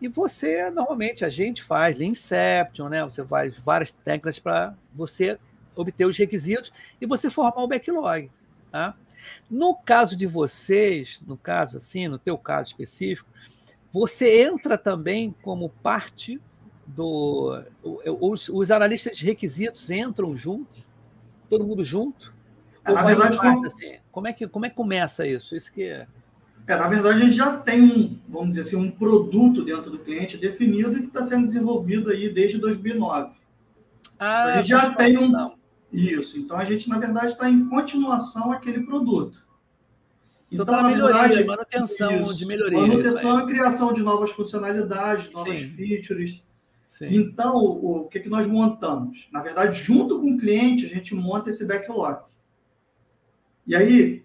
e você, normalmente, a gente faz Inception, né? Você faz várias técnicas para você obter os requisitos e você formar o backlog, tá? No caso de vocês, no caso assim, no teu caso específico, você entra também como parte do os, os analistas de requisitos entram juntos, todo mundo junto. Na verdade, como... Assim? como é que como é que começa isso? Isso que é... É, na verdade, a gente já tem um, vamos dizer assim, um produto dentro do cliente definido e que está sendo desenvolvido aí desde 2009. Ah, a gente já tem um. Isso. Então, a gente, na verdade, está em continuação aquele produto. Então, então tá na melhoria, verdade, manutenção isso, de melhoria. Manutenção e criação de novas funcionalidades, novas Sim. features. Sim. Então, o, o que, que nós montamos? Na verdade, junto com o cliente, a gente monta esse backlog. E aí,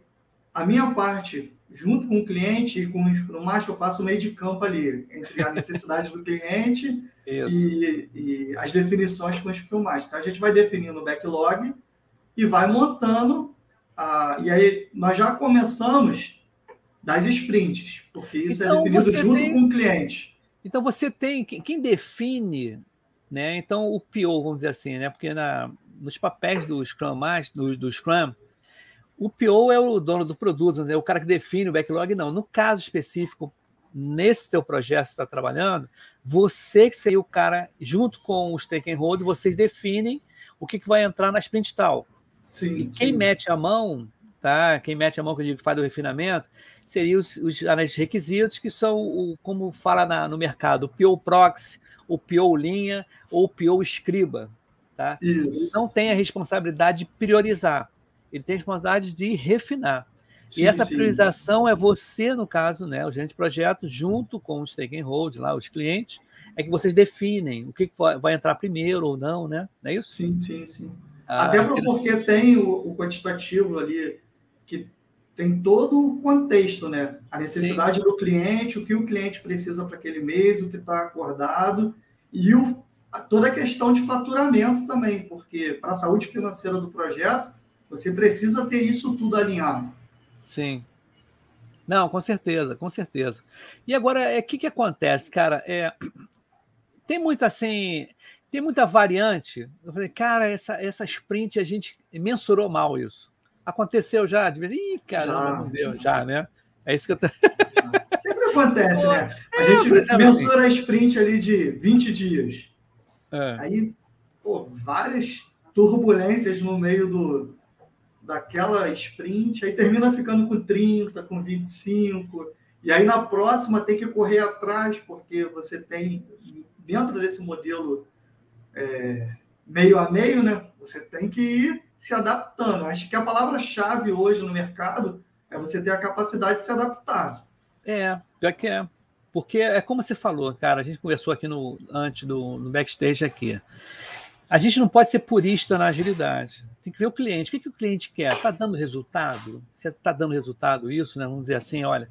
a minha parte junto com o cliente e com o Scrum Master, eu faço o meio de campo ali, entre a necessidade do cliente e, e, as definições com o Scrum Master. Então, a gente vai definindo o backlog e vai montando. A, e aí, nós já começamos das sprints, porque isso é então, é definido junto tem, com o cliente. Então, você tem. Quem define, né? Então, o PO, vamos dizer assim, né? Porque na, nos papéis do Scrum Master, do, do Scrum, o PO é o dono do produto, é o cara que define o backlog, não. No caso específico, nesse teu projeto que você está trabalhando, você que seria o cara, junto com os hold, vocês definem o que, que vai entrar na sprint tal. Sim, e quem sim. mete a mão, tá? Quem mete a mão, que eu digo, faz o refinamento, seriam os, os requisitos, que são, o, como fala na, no mercado, o PO Proxy, o PO Linha ou o PO Escriba. Tá? Isso. Não tem a responsabilidade de priorizar ele tem responsabilidade de refinar. Sim, e essa sim. priorização é você, no caso, né, o gerente de projeto, junto com os stakeholders lá, os clientes, é que vocês definem o que vai entrar primeiro ou não, né? Não é isso? Sim, sim, sim. Ah, Até porque tem o, o, quantitativo ali, que tem todo o contexto, né? A necessidade sim. do cliente, o que o cliente precisa para aquele mês, o que está acordado, e o, toda a questão de faturamento também, porque para a saúde financeira do projeto, você precisa ter isso tudo alinhado. Sim. Não, com certeza, com certeza. E agora, o é, que, que acontece, cara? É, tem muita assim, tem muita variante. Eu falei, cara, essa, essa sprint a gente mensurou mal isso. Aconteceu já? De vez, Ih, caramba, já, não deu, já, né? É isso que eu tô... Sempre acontece, né? A é, gente é, mensura assim. a sprint ali de 20 dias. É. Aí, pô, várias turbulências no meio do, daquela sprint, aí termina ficando com 30, com 25, e aí na próxima tem que correr atrás, porque você tem, dentro desse modelo é, meio a meio, né? Você tem que ir se adaptando. Acho que a palavra-chave hoje no mercado é você ter a capacidade de se adaptar. É, já que é. Porque é como você falou, cara, a gente conversou aqui no antes do no backstage aqui. A gente não pode ser purista na agilidade. Tem que ver o cliente. O que, que o cliente quer? Está dando resultado? Se está dando resultado isso, né? Vamos dizer assim, olha,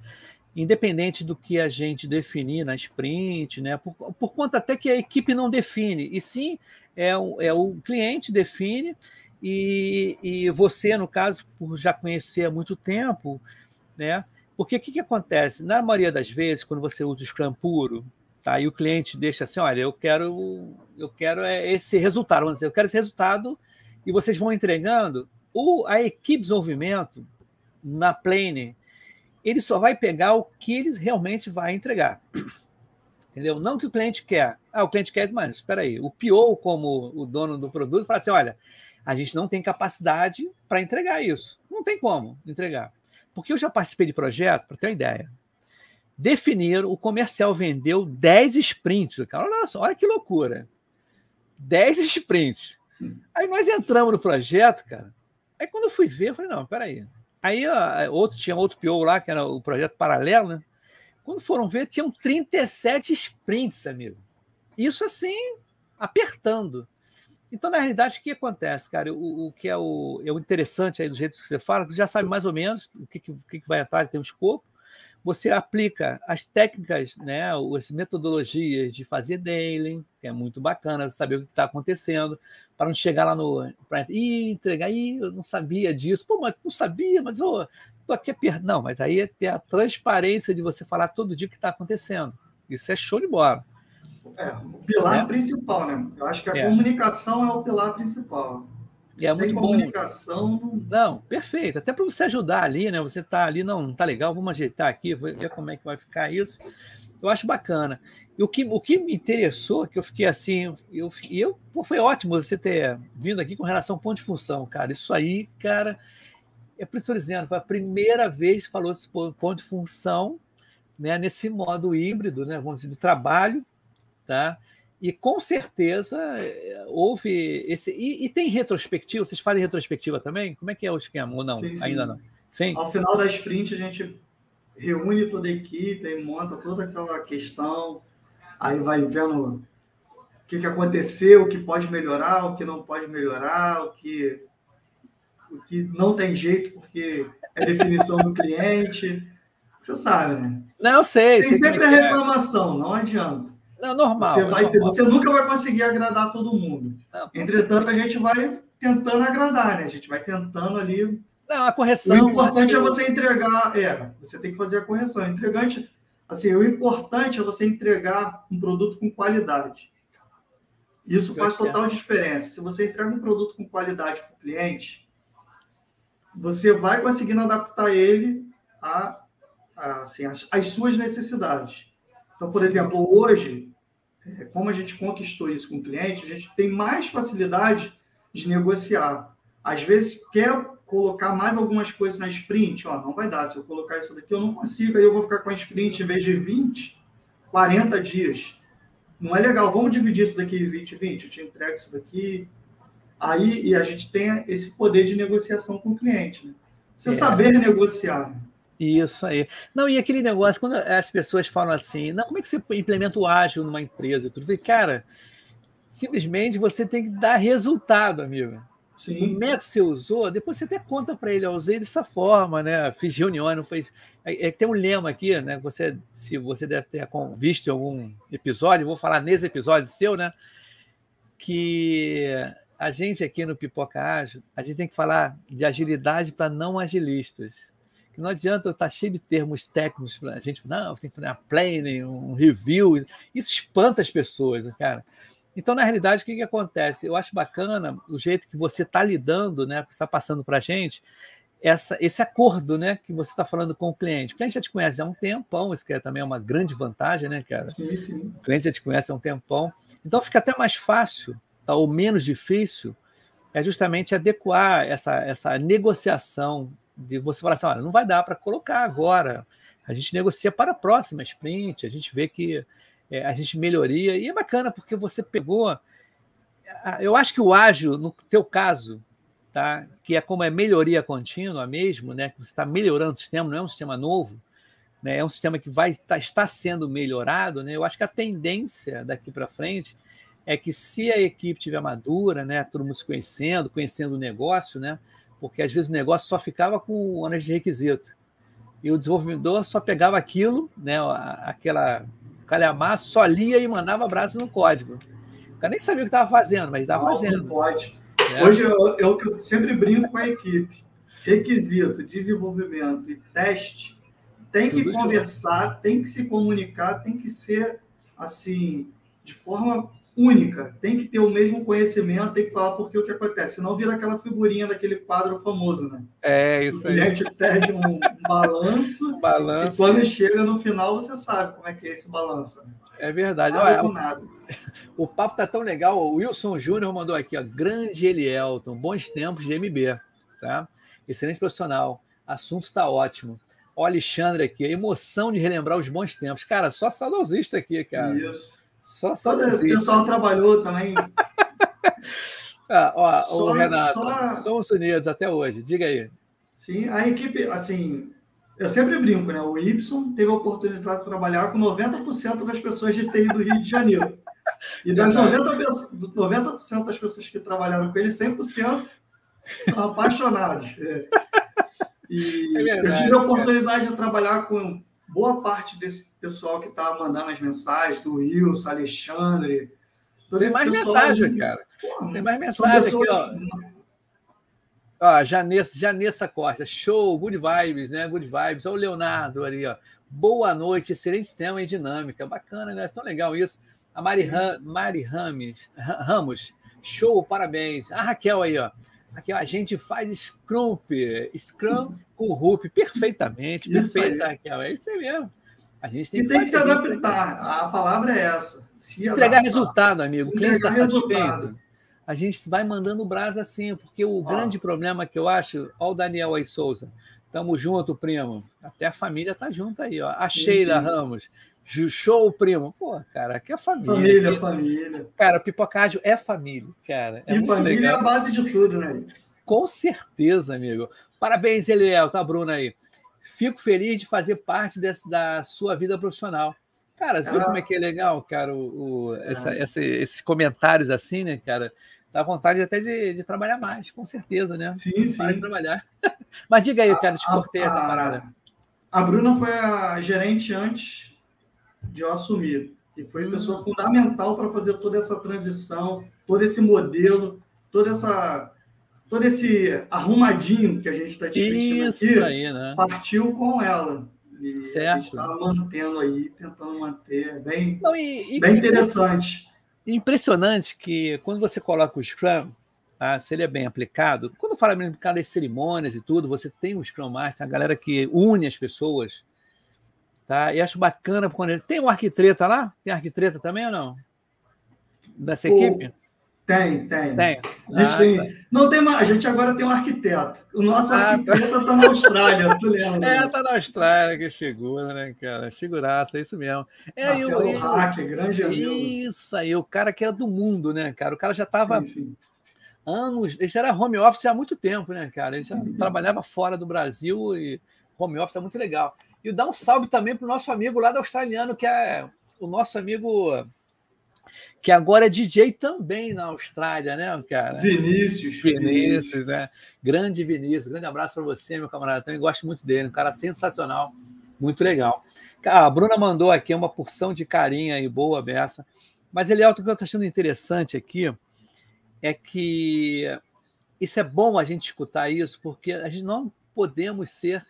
independente do que a gente definir na sprint, né? Por, por conta até que a equipe não define, e sim é o, é o cliente define, e, e você, no caso, por já conhecer há muito tempo, né? Porque o que, que acontece? Na maioria das vezes, quando você usa o Scrum puro, Tá? E o cliente deixa assim, olha, eu quero, eu quero é esse resultado, vamos dizer, eu quero esse resultado e vocês vão entregando. O, a equipe de desenvolvimento na Plane, ele só vai pegar o que ele realmente vai entregar. Entendeu? Não que o cliente quer. Ah, o cliente quer, mas espera aí. O PO, como o dono do produto, fala assim: olha, a gente não tem capacidade para entregar isso. Não tem como entregar. Porque eu já participei de projeto, para ter uma ideia definiram, o comercial vendeu 10 sprints. Cara, olha só, olha que loucura. 10 sprints. Aí nós entramos no projeto, cara. Aí quando eu fui ver, eu falei, não, peraí. Aí outro, tinha outro PO lá, que era o projeto paralelo, né? Quando foram ver, tinham 37 sprints, amigo. Isso assim, apertando. Então, na realidade, o que acontece, cara? O, o que é o, é o interessante aí do jeito que você fala, você já sabe mais ou menos o que, que, que vai entrar, tem um escopo você aplica as técnicas, né, as metodologias de fazer daily, que é muito bacana saber o que está acontecendo, para não chegar lá no. Para entregar, Ih, eu não sabia disso, pô, mas não sabia, mas eu tô aqui a Não, mas aí é ter a transparência de você falar todo dia o que está acontecendo. Isso é show de bola. É, o pilar é. principal, né? Eu acho que a é. comunicação é o pilar principal. E é muito comunicação... bom. Não, perfeito. Até para você ajudar ali, né? Você tá ali, não, não tá legal, vamos ajeitar aqui, ver como é que vai ficar isso. Eu acho bacana. E o que, o que me interessou, que eu fiquei assim, eu, eu foi ótimo você ter vindo aqui com relação ao ponto de função, cara. Isso aí, cara, é dizendo, foi a primeira vez que falou esse ponto de função, né, nesse modo híbrido, né, vamos dizer, de trabalho, tá? E com certeza eh, houve esse. E, e, tem retrospectiva? Vocês fazem retrospectiva também? Como é que é o esquema? Ou não? Sim, sim. Ainda não. Sim. Ao final da sprint, a gente reúne toda a equipe e monta toda aquela questão. Aí vai vendo o que, que aconteceu, o que pode melhorar, o que não pode melhorar, o que, o que não tem jeito, porque é definição do cliente. Você sabe, né? Não, sei. Tem sei sempre a é. reclamação, não adianta. Não, normal. Você, vai, normal. você nunca vai conseguir agradar todo mundo. Não, Entretanto, a gente vai tentando agradar, né? A gente vai tentando ali. Não, a correção. O importante é você entregar. É, você tem que fazer a correção. Entregante, assim, o importante é você entregar um produto com qualidade. Isso faz total diferença. Se você entrega um produto com qualidade para o cliente, você vai conseguindo adaptar ele a, a assim, as, as suas necessidades. Então, por Sim. exemplo, hoje, é, como a gente conquistou isso com o cliente, a gente tem mais facilidade de negociar. Às vezes, quer colocar mais algumas coisas na sprint, ó, não vai dar. Se eu colocar isso daqui, eu não consigo, aí eu vou ficar com a sprint em vez de 20, 40 dias. Não é legal, vamos dividir isso daqui em 20, 20, eu te entrego isso daqui. Aí, e a gente tem esse poder de negociação com o cliente. Né? Você é. saber negociar. Isso aí. Não, e aquele negócio, quando as pessoas falam assim, não, como é que você implementa o ágil numa empresa? Tudo bem, cara, simplesmente você tem que dar resultado, amigo. Sim. O método que você usou, depois você até conta para ele, eu usei dessa forma, né? Fiz reunião, não fez. É, é, tem um lema aqui, né? Você, se você deve ter visto em algum episódio, vou falar nesse episódio seu, né? Que a gente aqui no Pipoca Ágil, a gente tem que falar de agilidade para não agilistas. Que não adianta estar cheio de termos técnicos para a gente, não, tem que fazer uma planning, um review. Isso espanta as pessoas, cara. Então, na realidade, o que, que acontece? Eu acho bacana o jeito que você está lidando, né, está passando para a gente, essa, esse acordo né, que você está falando com o cliente. O cliente já te conhece há um tempão, isso que é também uma grande vantagem, né, cara? Sim, sim. O cliente já te conhece há um tempão. Então, fica até mais fácil, tá, ou menos difícil, é justamente adequar essa, essa negociação de você falar assim, olha, não vai dar para colocar agora, a gente negocia para a próxima sprint, a gente vê que é, a gente melhoria. E é bacana porque você pegou. Eu acho que o ágil, no teu caso, tá? que é como é melhoria contínua mesmo, né? que você está melhorando o sistema, não é um sistema novo, né? é um sistema que vai tá, está sendo melhorado. Né? Eu acho que a tendência daqui para frente é que se a equipe tiver madura, né, todo mundo se conhecendo, conhecendo o negócio, né, porque às vezes o negócio só ficava com o de requisito e o desenvolvedor só pegava aquilo, né, aquela calhamar, só lia e mandava abraço no código. O cara nem sabia o que estava fazendo, mas estava fazendo. Não pode. É. Hoje é o que eu sempre brinco com a equipe. Requisito, desenvolvimento e teste tem Tudo que conversar, tem que se comunicar, tem que ser assim, de forma única. Tem que ter o mesmo conhecimento, tem que falar porque o que acontece. Senão vira aquela figurinha daquele quadro famoso, né? É, isso aí. O cliente pede um balanço, balanço. e quando chega no final você sabe como é que é esse balanço. Né? É verdade. Olha, o, o, papo tá tão legal. O Wilson Júnior mandou aqui, ó, grande Elielton, bons tempos de MB, tá? Excelente profissional. Assunto tá ótimo. O Alexandre aqui, emoção de relembrar os bons tempos. Cara, só saudosista aqui, cara. Isso. Só saudosista. O pessoal trabalhou também. ah, ó, só, o Renato, só... somos unidos até hoje. Diga aí. Sim, a equipe, assim, eu sempre brinco, né? O Y teve a oportunidade de trabalhar com 90% das pessoas de TI do Rio de Janeiro. E das 90%, 90 das pessoas que trabalharam com ele, 100% são apaixonados. É. E é verdade, eu tive a oportunidade de trabalhar com boa parte desse pessoal que está mandando as mensagens, do Wilson, Alexandre. Tem mais mensagem, cara. Tem mais mensagem aqui, ó. Ó, Janessa, Janessa Costa, show, good vibes, né? Good vibes. Olha o Leonardo ali, ó. Boa noite, excelente tema e dinâmica. Bacana, né? Tão legal isso. A Mari, Ram, Mari Rames, Ramos, show, parabéns. A Raquel aí, ó. Aqui a gente faz Scrum, Scrum com Rup perfeitamente, perfeita, Raquel. É isso aí mesmo. A gente tem, e que, tem que se adaptar. A palavra é essa. Se Entregar adaptar. resultado, amigo. O cliente está satisfeito a gente vai mandando o brasa assim, porque o grande problema que eu acho, ó o Daniel aí Souza, tamo junto, primo. Até a família tá junto aí, ó. A Sheila sim. Ramos, show, primo. Pô, cara, aqui é família. Família, aqui. família. Cara, pipocádio é família, cara. É e família legal. é a base de tudo, né? Com certeza, amigo. Parabéns, Eliel, tá, Bruna aí. Fico feliz de fazer parte desse, da sua vida profissional. Cara, você ah. viu como é que é legal, cara, o, o essa, ah. essa, esses comentários assim, né, cara? Dá vontade até de, de trabalhar mais, com certeza, né? Sim, sim. de trabalhar. Mas diga aí, cara, te cortei a, essa parada. A Bruna foi a gerente antes de eu assumir. E foi a hum. pessoa fundamental para fazer toda essa transição, todo esse modelo, toda essa todo esse arrumadinho que a gente está discutindo Isso aqui, aí, né? partiu com ela. E certo. está mantendo aí, tentando manter. Bem, Não, e, e, bem interessante. Impressionante que quando você coloca o Scrum, tá, se ele é bem aplicado, quando fala em cada cerimônias e tudo, você tem um Scrum Master, a galera que une as pessoas. Tá? E acho bacana quando ele. Tem um arquitreta lá? Tem arquitreta também ou não? Dessa o... equipe? Tem, tem. Tem. A gente, ah, tem, tá. não tem mais, a gente agora tem um arquiteto. O nosso ah, arquiteto está tá na Austrália, tu lembra? É, tá na Austrália, que figura, né, cara? Figuraça, é isso mesmo. É, Marcelo eu, Hack, grande amigo. Isso aí, o cara que é do mundo, né, cara? O cara já estava anos. Ele já era home office há muito tempo, né, cara? Ele já trabalhava fora do Brasil e home office é muito legal. E dá um salve também para o nosso amigo lá do australiano, que é o nosso amigo que agora é DJ também na Austrália, né, cara? Vinícius. Vinícius, né? Grande Vinícius. Grande abraço para você, meu camarada. Também gosto muito dele. Um cara sensacional. Muito legal. a Bruna mandou aqui uma porção de carinha e boa beça. Mas, Eliel, o que eu estou achando interessante aqui é que isso é bom a gente escutar isso, porque a gente não podemos ser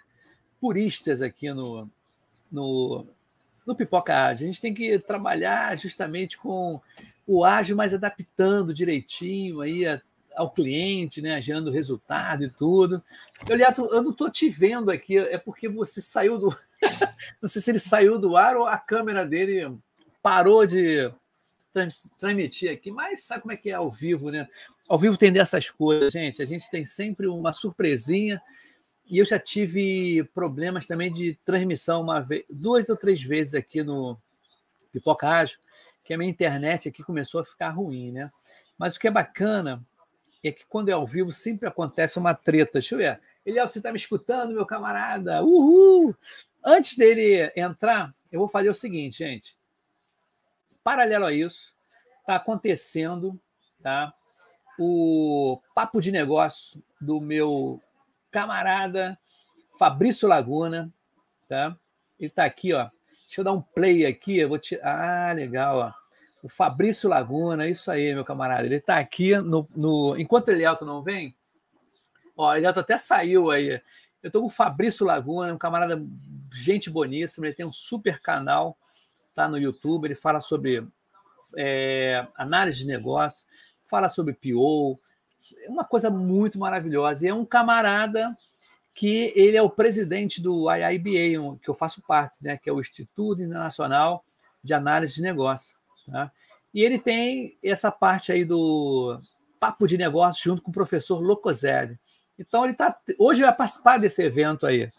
puristas aqui no, no, no Pipoca Ágil. A gente tem que trabalhar justamente com o ágil, mas adaptando direitinho aí ao cliente, né, gerando resultado e tudo. Eu, eu não estou te vendo aqui, é porque você saiu do. não sei se ele saiu do ar ou a câmera dele parou de transmitir aqui, mas sabe como é que é ao vivo, né? Ao vivo tem dessas coisas, gente. A gente tem sempre uma surpresinha e eu já tive problemas também de transmissão uma vez, duas ou três vezes aqui no Pipoca que a minha internet aqui começou a ficar ruim, né? Mas o que é bacana é que quando é ao vivo sempre acontece uma treta. Deixa eu ver. Eliel, você está me escutando, meu camarada? Uhul! Antes dele entrar, eu vou fazer o seguinte, gente. Paralelo a isso, está acontecendo tá? o papo de negócio do meu camarada Fabrício Laguna, tá? Ele está aqui, ó. Deixa eu dar um play aqui. Eu vou te... Ah, legal, ó. O Fabrício Laguna, isso aí, meu camarada. Ele está aqui no, no. Enquanto o Elielto não vem, ó, Elielto até saiu aí. Eu estou com o Fabrício Laguna, um camarada, gente boníssima. Ele tem um super canal, tá no YouTube. Ele fala sobre é, análise de negócio, fala sobre PO, é uma coisa muito maravilhosa. E é um camarada que ele é o presidente do IIBA, que eu faço parte, né, que é o Instituto Internacional de Análise de Negócio. Tá? E ele tem essa parte aí do papo de negócio junto com o professor Locoselli. Então ele tá hoje vai participar desse evento aí,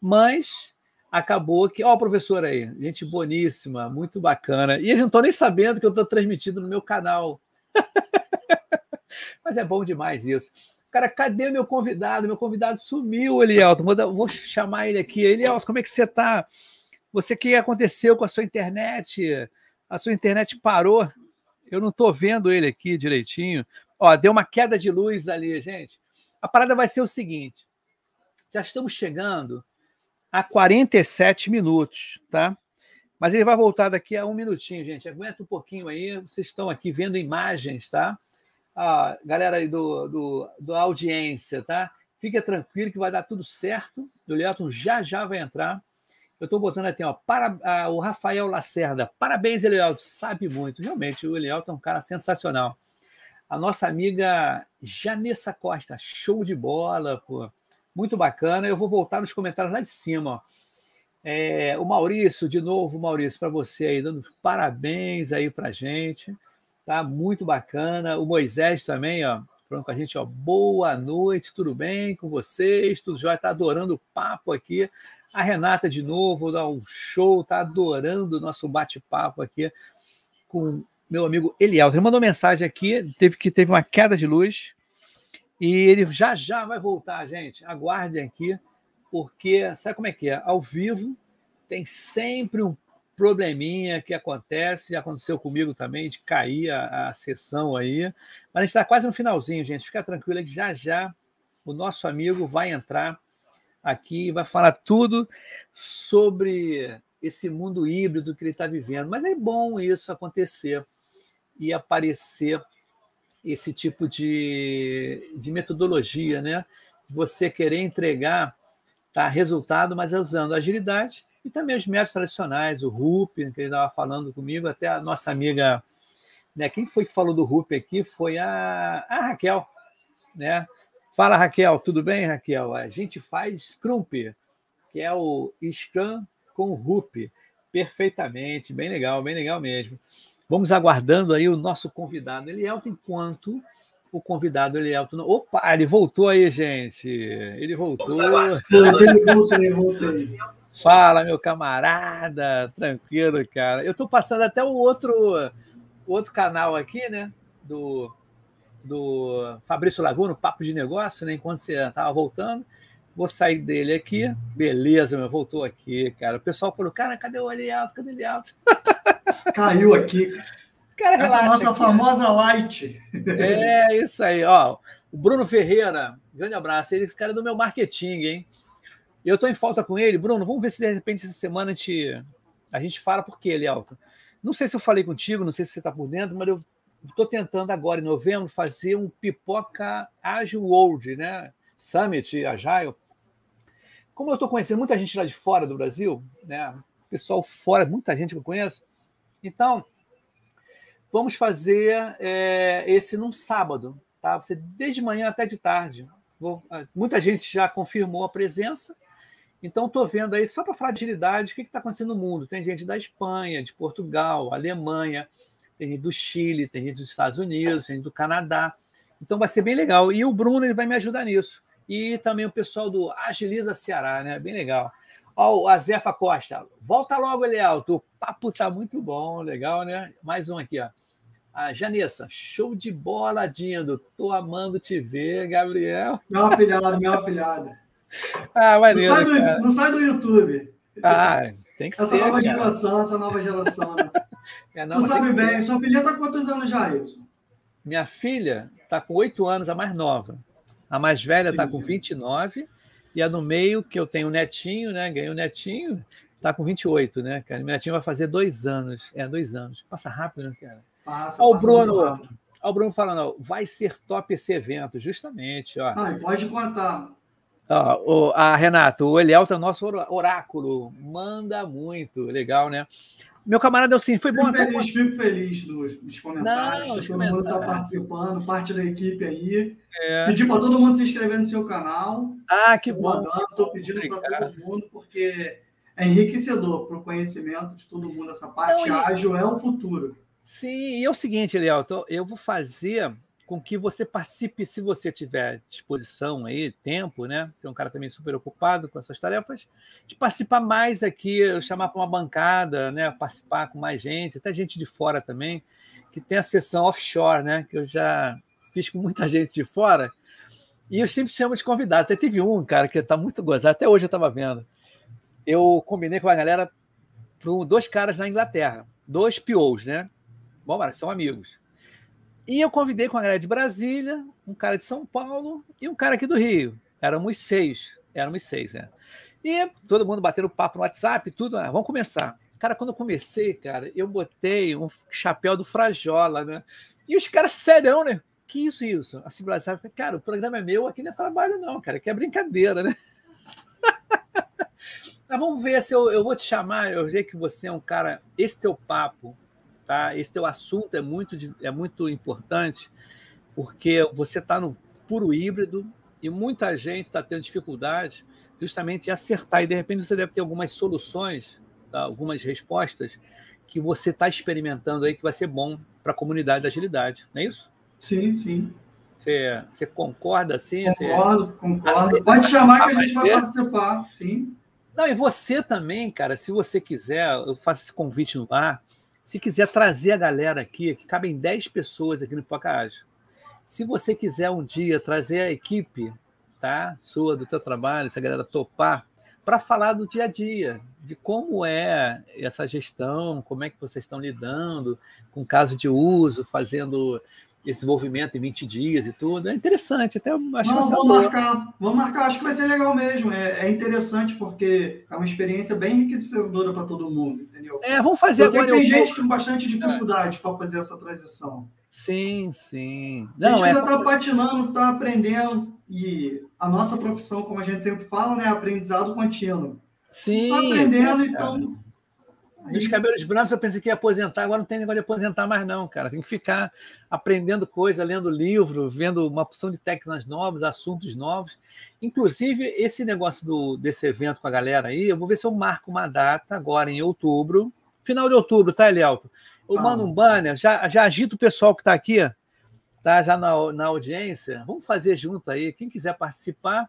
mas acabou que, ó, o professor aí, gente boníssima, muito bacana. E eles não estão nem sabendo que eu estou transmitindo no meu canal. Mas é bom demais isso. Cara, cadê meu convidado? Meu convidado sumiu, Elielton. Vou, vou chamar ele aqui. Elielton, como é que você está? Você, o que aconteceu com a sua internet? A sua internet parou? Eu não estou vendo ele aqui direitinho. Ó, deu uma queda de luz ali, gente. A parada vai ser o seguinte: já estamos chegando a 47 minutos, tá? Mas ele vai voltar daqui a um minutinho, gente. Aguenta um pouquinho aí. Vocês estão aqui vendo imagens, tá? A galera aí do, do, do audiência, tá? Fica tranquilo que vai dar tudo certo. O Leoton já já vai entrar. Eu estou botando aqui, ó, para, o Rafael Lacerda. Parabéns, Elielto. Sabe muito. Realmente, o Elielto é um cara sensacional. A nossa amiga Janessa Costa, show de bola, pô. Muito bacana. Eu vou voltar nos comentários lá de cima, ó. É, o Maurício, de novo, Maurício, para você aí, dando parabéns aí para gente. Tá muito bacana. O Moisés também, ó, falando com a gente, ó, boa noite, tudo bem com vocês? Tudo já está adorando o papo aqui. A Renata de novo dá um show, tá adorando o nosso bate-papo aqui com meu amigo Eliel. Ele mandou mensagem aqui, teve que teve uma queda de luz e ele já já vai voltar, gente. Aguardem aqui, porque sabe como é que é? Ao vivo tem sempre um probleminha que acontece, já aconteceu comigo também, de cair a, a sessão aí. Mas a gente está quase no finalzinho, gente. Fica tranquilo, já já o nosso amigo vai entrar aqui e vai falar tudo sobre esse mundo híbrido que ele está vivendo. Mas é bom isso acontecer e aparecer esse tipo de, de metodologia, né? Você querer entregar tá, resultado, mas é usando agilidade e também os métodos tradicionais, o RUP, que ele estava falando comigo, até a nossa amiga, né? Quem foi que falou do RUP aqui foi a, a Raquel, né? Fala, Raquel, tudo bem, Raquel? A gente faz Scrum, que é o Scrum com RUP. Perfeitamente, bem legal, bem legal mesmo. Vamos aguardando aí o nosso convidado Elielto, enquanto o convidado Elielto... Opa, ele voltou aí, gente. Ele voltou. Voltei, voltei, voltei. Fala, meu camarada, tranquilo, cara. Eu estou passando até o outro, outro canal aqui, né? Do do Fabrício Laguna, Papo de Negócio, né? Enquanto você estava voltando. Vou sair dele aqui. Beleza, meu, voltou aqui, cara. O pessoal falou, cara, cadê o Elialto? Cadê o Elialto? Caiu aqui. Cara, Essa nossa aqui, famosa light. É, isso aí, ó. O Bruno Ferreira, grande abraço. Ele é esse cara do meu marketing, hein? Eu estou em falta com ele. Bruno, vamos ver se de repente essa semana a gente, a gente fala por quê, Elialto. Não sei se eu falei contigo, não sei se você está por dentro, mas eu estou tentando agora, em novembro, fazer um Pipoca Agile World, né? Summit, Agile. Como eu estou conhecendo muita gente lá de fora do Brasil, né? Pessoal fora, muita gente que eu conheço. Então, vamos fazer é, esse num sábado, tá? Você desde manhã até de tarde. Vou, muita gente já confirmou a presença. Então, estou vendo aí, só para falar de agilidade, o que está acontecendo no mundo. Tem gente da Espanha, de Portugal, Alemanha, tem gente do Chile, tem gente dos Estados Unidos, tem gente do Canadá. Então, vai ser bem legal. E o Bruno ele vai me ajudar nisso. E também o pessoal do Agiliza Ceará, né? Bem legal. Ó, a Zefa Costa. Volta logo, Elialto. O papo tá muito bom, legal, né? Mais um aqui, ó. A Janessa, show de bola, Dindo. Tô amando te ver, Gabriel. Meu afilhado, meu afilhado. Ah, maneiro, não, sai do, não sai do YouTube. Ah, tem que essa ser. Essa nova cara. geração, essa nova geração. Né? É, não, tu sabe bem, ser. sua filha tá com quantos anos já, Wilson? Minha filha tá com oito anos, a mais nova. A mais velha está com 29 e a do meio, que eu tenho um netinho, né? Ganhei um netinho, está com 28, né, cara? Meu netinho vai fazer dois anos. É, dois anos. Passa rápido, né, cara? Passa, Ó, o Bruno, ó, o Bruno falando, ó, vai ser top esse evento, justamente. Ó. Ah, pode contar. Ó, o, a Renato, o Eliel é nosso oráculo, manda muito, legal, né? Meu camarada, assim, foi fico bom feliz, até... Fico feliz dos, dos comentários, Não, todo mundo está participando, parte da equipe aí. É. Pedir para todo mundo se inscrever no seu canal. Ah, que bom. Estou pedindo para todo mundo, porque é enriquecedor para o conhecimento de todo mundo. Essa parte Não, e... ágil é o futuro. Sim, e é o seguinte, Eliel, eu vou fazer com que você participe, se você tiver disposição aí, tempo, né? Você é um cara também super ocupado com essas tarefas, de participar mais aqui, chamar para uma bancada, né? Participar com mais gente, até gente de fora também, que tem a sessão offshore, né? Que eu já fiz com muita gente de fora. E eu sempre chamo de convidados. Aí teve um, cara, que está muito gozado, até hoje eu estava vendo. Eu combinei com a galera, dois caras na Inglaterra, dois POs, né? Bom, são amigos. E eu convidei com a galera de Brasília, um cara de São Paulo e um cara aqui do Rio. Éramos seis. Éramos seis, né? E todo mundo batendo papo no WhatsApp, tudo. Ah, vamos começar. Cara, quando eu comecei, cara, eu botei um chapéu do Frajola, né? E os caras, sério, né? Que isso, isso? Assim, Brasil, cara, o programa é meu, aqui não é trabalho, não, cara, aqui é brincadeira, né? Mas vamos ver se eu, eu vou te chamar. Eu sei que você é um cara. Esse teu papo tá? Esse teu assunto é muito, é muito importante, porque você está no puro híbrido e muita gente está tendo dificuldade justamente em acertar. E de repente você deve ter algumas soluções, tá? algumas respostas que você está experimentando aí que vai ser bom para a comunidade da agilidade, não é isso? Sim, sim. Você, você concorda assim? Concordo, você concordo. Pode chamar que a gente vai participar, sim. Não, e você também, cara, se você quiser, eu faço esse convite no ar. Se quiser trazer a galera aqui, que cabem 10 pessoas aqui no Pocahontas. Se você quiser um dia trazer a equipe tá, sua, do teu trabalho, essa galera topar, para falar do dia a dia, de como é essa gestão, como é que vocês estão lidando com caso de uso, fazendo desenvolvimento em 20 dias e tudo. É interessante, até acho Não, que vamos marcar, vamos marcar, acho que vai ser legal mesmo. É, é interessante porque é uma experiência bem enriquecedora para todo mundo, entendeu? É, vamos fazer agora. Tem gente com bastante dificuldade é. para fazer essa transição. Sim, sim. Não, a gente é... ainda está patinando, está aprendendo, e a nossa profissão, como a gente sempre fala, né, é aprendizado contínuo. Sim. Está aprendendo, então meus cabelos brancos eu pensei que ia aposentar, agora não tem negócio de aposentar mais, não, cara. Tem que ficar aprendendo coisa, lendo livro, vendo uma opção de técnicas novas, assuntos novos. Inclusive, esse negócio do, desse evento com a galera aí, eu vou ver se eu marco uma data agora em outubro, final de outubro, tá, Elielto? Eu ah. mando um banner, já, já agito o pessoal que está aqui, tá já na, na audiência. Vamos fazer junto aí. Quem quiser participar,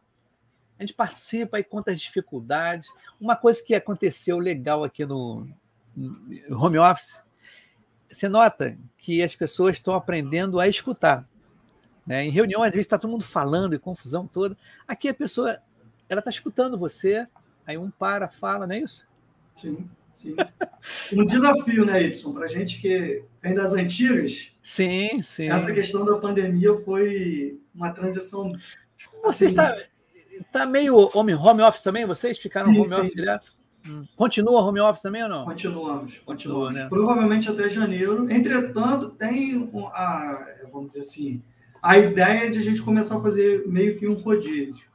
a gente participa e conta as dificuldades. Uma coisa que aconteceu legal aqui no, home office, você nota que as pessoas estão aprendendo a escutar. Né? Em reunião, às vezes, está todo mundo falando e confusão toda. Aqui a pessoa ela está escutando você, aí um para, fala, não é isso? Sim, sim. um desafio, né, Y? Para a gente que vem das antigas. Sim, sim. Essa questão da pandemia foi uma transição. Você assim, está, está meio home, home office também? Vocês ficaram sim, home sim. office direto? Hum. Continua home office também ou não? Continuamos, continuamos. Né? Provavelmente até janeiro. Entretanto, tem a, vamos dizer assim, a ideia de a gente começar a fazer meio que um rodízio.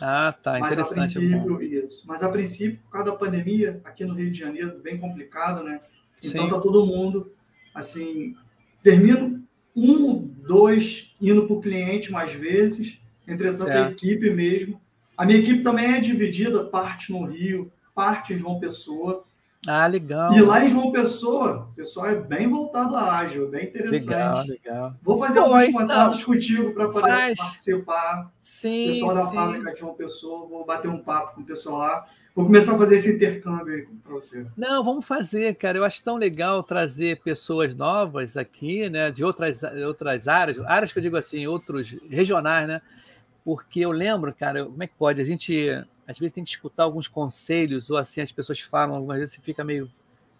Ah, tá. Mas a princípio, isso. Mas a princípio, por causa da pandemia, aqui no Rio de Janeiro, bem complicado, né? Então Sim. tá todo mundo, assim, termino um, dois indo para o cliente mais vezes, entretanto certo. a equipe mesmo. A minha equipe também é dividida, parte no Rio, parte em João Pessoa. Ah, legal. E lá em João Pessoa, o pessoal é bem voltado a ágil, bem interessante. Legal, legal. Vou fazer Pô, alguns então, contatos contigo para poder faz. participar. Sim, o pessoal da fábrica de João Pessoa, vou bater um papo com o pessoal lá. Vou começar a fazer esse intercâmbio aí para você. Não, vamos fazer, cara. Eu acho tão legal trazer pessoas novas aqui, né, de outras, outras áreas, áreas que eu digo assim, outros regionais, né? Porque eu lembro, cara, como é que pode? A gente às vezes tem que escutar alguns conselhos, ou assim as pessoas falam, algumas vezes você fica meio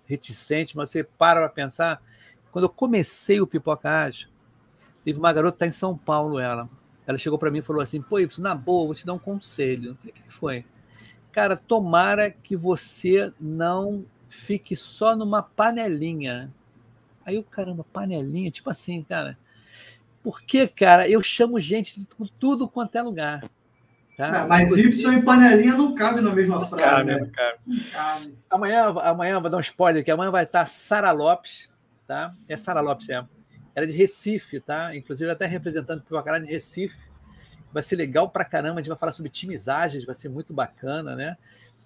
reticente, mas você para para pensar. Quando eu comecei o Pipoca Ágil, teve uma garota que está em São Paulo, ela. Ela chegou para mim e falou assim: pô, na boa, vou te dar um conselho. O que foi? Cara, tomara que você não fique só numa panelinha. Aí o caramba, panelinha, tipo assim, cara. Porque, cara, eu chamo gente de tudo quanto é lugar. Tá? mas Y e panelinha não cabe na mesma frase. Cabe, né? não cabe. Não cabe. Amanhã, amanhã, vou dar um spoiler aqui. Amanhã vai estar Sara Lopes, tá? É Sara Lopes, é. Ela é de Recife, tá? Inclusive, até representando o caralho de Recife. Vai ser legal pra caramba. A gente vai falar sobre timizagens, vai ser muito bacana, né?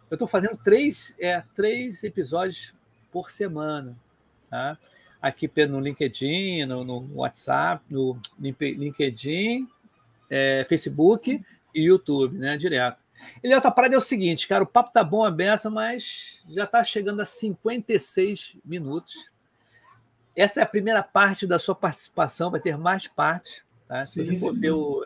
Eu estou fazendo três, é, três episódios por semana, tá? Aqui no LinkedIn, no, no WhatsApp, no LinkedIn, é, Facebook e YouTube, né? Direto. Ele outra parada é o seguinte, cara, o papo tá bom a beça, mas já tá chegando a 56 minutos. Essa é a primeira parte da sua participação, vai ter mais partes, tá? Se sim, você for ver o,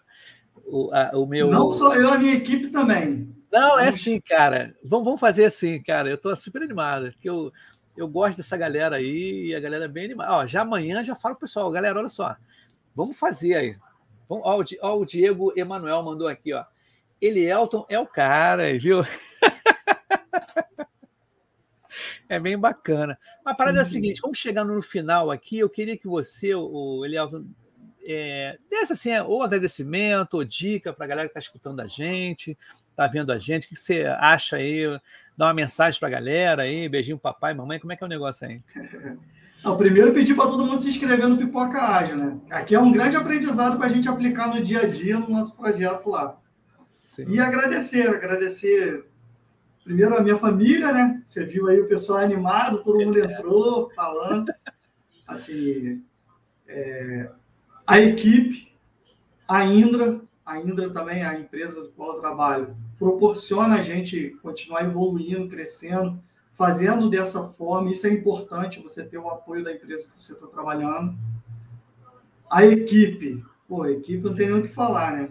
o, a, o meu. Não só eu, a minha equipe também. Não, é assim, cara. Vamos, vamos fazer assim, cara. Eu tô super animado, porque eu, eu gosto dessa galera aí e a galera é bem animada. Ó, já amanhã já falo pro pessoal, galera, olha só. Vamos fazer aí. Ó, ó, o Diego Emanuel mandou aqui, ó. Ele Elton é o cara, viu? é bem bacana. Mas a parada Sim. é a seguinte: vamos chegar no final aqui. Eu queria que você, o Elielton, é, desse assim, ou agradecimento, ou dica para a galera que está escutando a gente, está vendo a gente. O que você acha aí? Dá uma mensagem para a galera aí, beijinho papai, mamãe. Como é que é o negócio aí? Não, primeiro pedir para todo mundo se inscrever no Pipoca Ágil, né? Aqui é um grande aprendizado para a gente aplicar no dia a dia no nosso projeto lá. Sim. E agradecer, agradecer primeiro a minha família, né? Você viu aí o pessoal animado, todo mundo é. entrou falando. Assim, é, a equipe, a Indra, a Indra também, a empresa do qual eu trabalho, proporciona a gente continuar evoluindo, crescendo fazendo dessa forma. Isso é importante, você ter o apoio da empresa que você está trabalhando. A equipe, pô, a equipe não tem nem o que falar, né?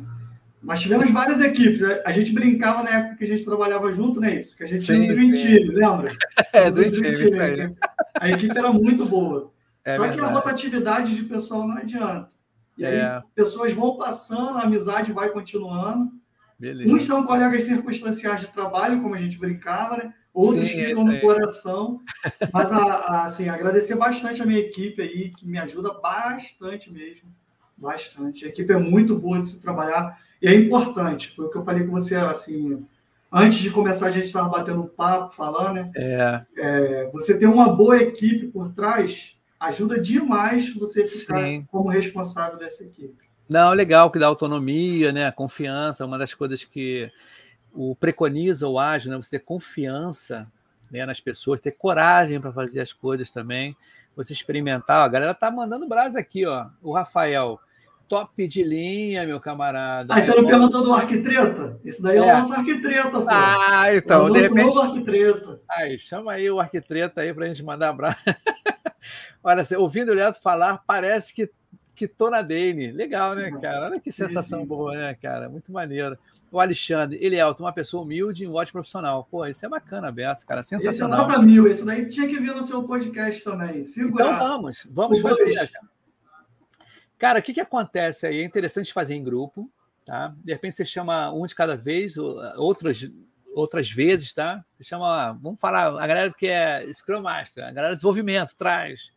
Mas tivemos várias equipes. A gente brincava na época que a gente trabalhava junto, né, isso? Que a gente sim, tinha um Team, lembra? É, Dream Team, isso aí. A equipe era muito boa. É Só verdade. que a rotatividade de pessoal não adianta. E aí, é. pessoas vão passando, a amizade vai continuando. Beleza. Uns são colegas circunstanciais de trabalho, como a gente brincava, né? Outros Sim, ficam no coração. Mas, a, a, assim, agradecer bastante a minha equipe aí, que me ajuda bastante mesmo. Bastante. A equipe é muito boa de se trabalhar e é importante. Foi o que eu falei com você, assim, antes de começar a gente estava batendo papo, falando, né? É. é. você ter uma boa equipe por trás ajuda demais você ficar Sim. como responsável dessa equipe. Não, legal que dá autonomia, né? Confiança, uma das coisas que o preconiza o ágil, né? Você ter confiança né, nas pessoas, ter coragem para fazer as coisas também, você experimentar. a galera tá mandando brasa aqui, ó. O Rafael, top de linha, meu camarada. Ah, você não perguntou do arquitreta? Esse daí é, é o nosso arquitreta, pô. Ah, então, é de repente. Novo arquitreta. Aí, chama aí o arquitreta aí para a gente mandar abraço. Olha, ouvindo o Leandro falar, parece que Dane. Legal, né, cara? Olha que sensação sim, sim. boa, né, cara? Muito maneiro. O Alexandre, ele é uma pessoa humilde e um ótimo profissional. Pô, isso é bacana, Beto, cara. Sensacional. Esse é nota mil, isso daí tinha que vir no seu podcast também. Figuraça. Então vamos, vamos fazer. Cara. cara, o que, que acontece aí? É interessante fazer em grupo, tá? De repente você chama um de cada vez, outras, outras vezes, tá? Você chama, vamos falar, a galera que é Scrum Master, a galera de desenvolvimento, traz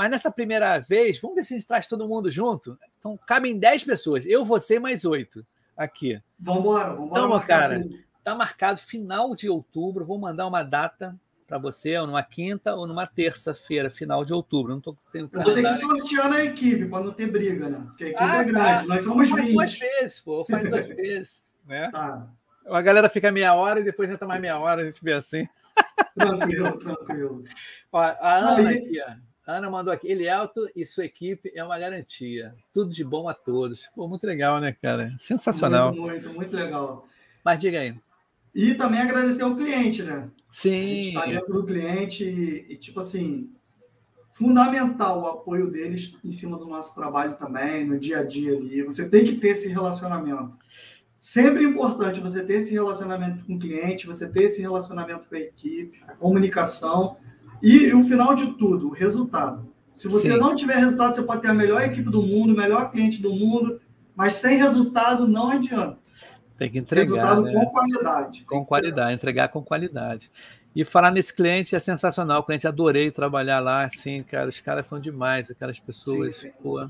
mas nessa primeira vez, vamos ver se a gente traz todo mundo junto. Então, cabem 10 pessoas. Eu, você mais oito aqui. Vamos embora, vamos embora. Então, cara, assim. tá marcado final de outubro. Vou mandar uma data para você, ou numa quinta ou numa terça-feira, final de outubro. Não tô sendo Eu vou ter que sortear na equipe para não ter briga, né? Porque a equipe ah, é grande. Tá. Nós somos faz 20. duas vezes, pô. Faz duas vezes. Né? Tá. A galera fica meia hora e depois entra mais meia hora, a gente vê assim. Tranquilo, tranquilo. Ó, a Ana aqui, ó. Ana mandou aqui, ele é alto e sua equipe é uma garantia. Tudo de bom a todos. Pô, muito legal, né, cara? Sensacional. Muito, muito, muito legal. Mas diga aí. E também agradecer ao cliente, né? Sim. Está dentro do cliente e, e, tipo assim, fundamental o apoio deles em cima do nosso trabalho também, no dia a dia ali. Você tem que ter esse relacionamento. Sempre importante você ter esse relacionamento com o cliente, você ter esse relacionamento com a equipe, a comunicação e o final de tudo, o resultado. Se você Sim. não tiver resultado, você pode ter a melhor equipe do mundo, o melhor cliente do mundo, mas sem resultado não adianta. Tem que entregar. Resultado né? com qualidade. Com qualidade, entregar com qualidade. E falar nesse cliente é sensacional. O cliente adorei trabalhar lá, assim, cara. Os caras são demais, aquelas pessoas. Sim, sim. Pô,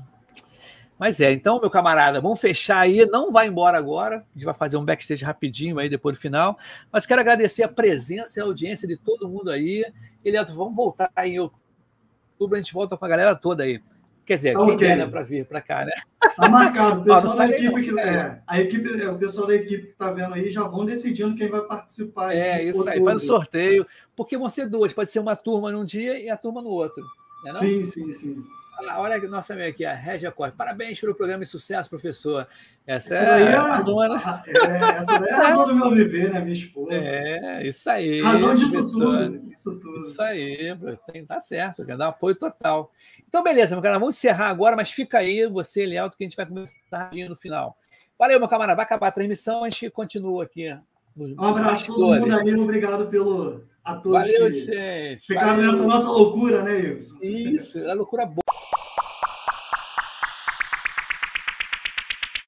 mas é, então, meu camarada, vamos fechar aí. Não vai embora agora. A gente vai fazer um backstage rapidinho aí depois do final. Mas quero agradecer a presença e a audiência de todo mundo aí. Eliato, vamos voltar em outubro. A gente volta com a galera toda aí. Quer dizer, okay. quem der para vir para cá, né? Tá marcado. O pessoal da equipe que, é, a equipe, é, o pessoal da equipe que está vendo aí já vão decidindo quem vai participar. É, isso aí, faz o sorteio. Porque vão ser duas, pode ser uma turma num dia e a turma no outro. Não é não? Sim, sim, sim. Olha a nossa amiga aqui, a Régia Costa. Parabéns pelo programa de sucesso, professor. Essa, essa é, a, a dona. É, essa é a razão do meu bebê, né? Minha esposa. É, isso aí. Razão disso tudo. Isso tudo. Isso aí, tem, tá certo, quer dar apoio total. Então, beleza, meu cara, vamos encerrar agora, mas fica aí, você, Lealto, que a gente vai começar no final. Valeu, meu camarada. Vai acabar a transmissão, a gente continua aqui. Um abraço a todo mundo aí, obrigado pelo a todos Valeu, gente. Ficaram nessa nossa loucura, né, Wilson? Isso, é loucura boa.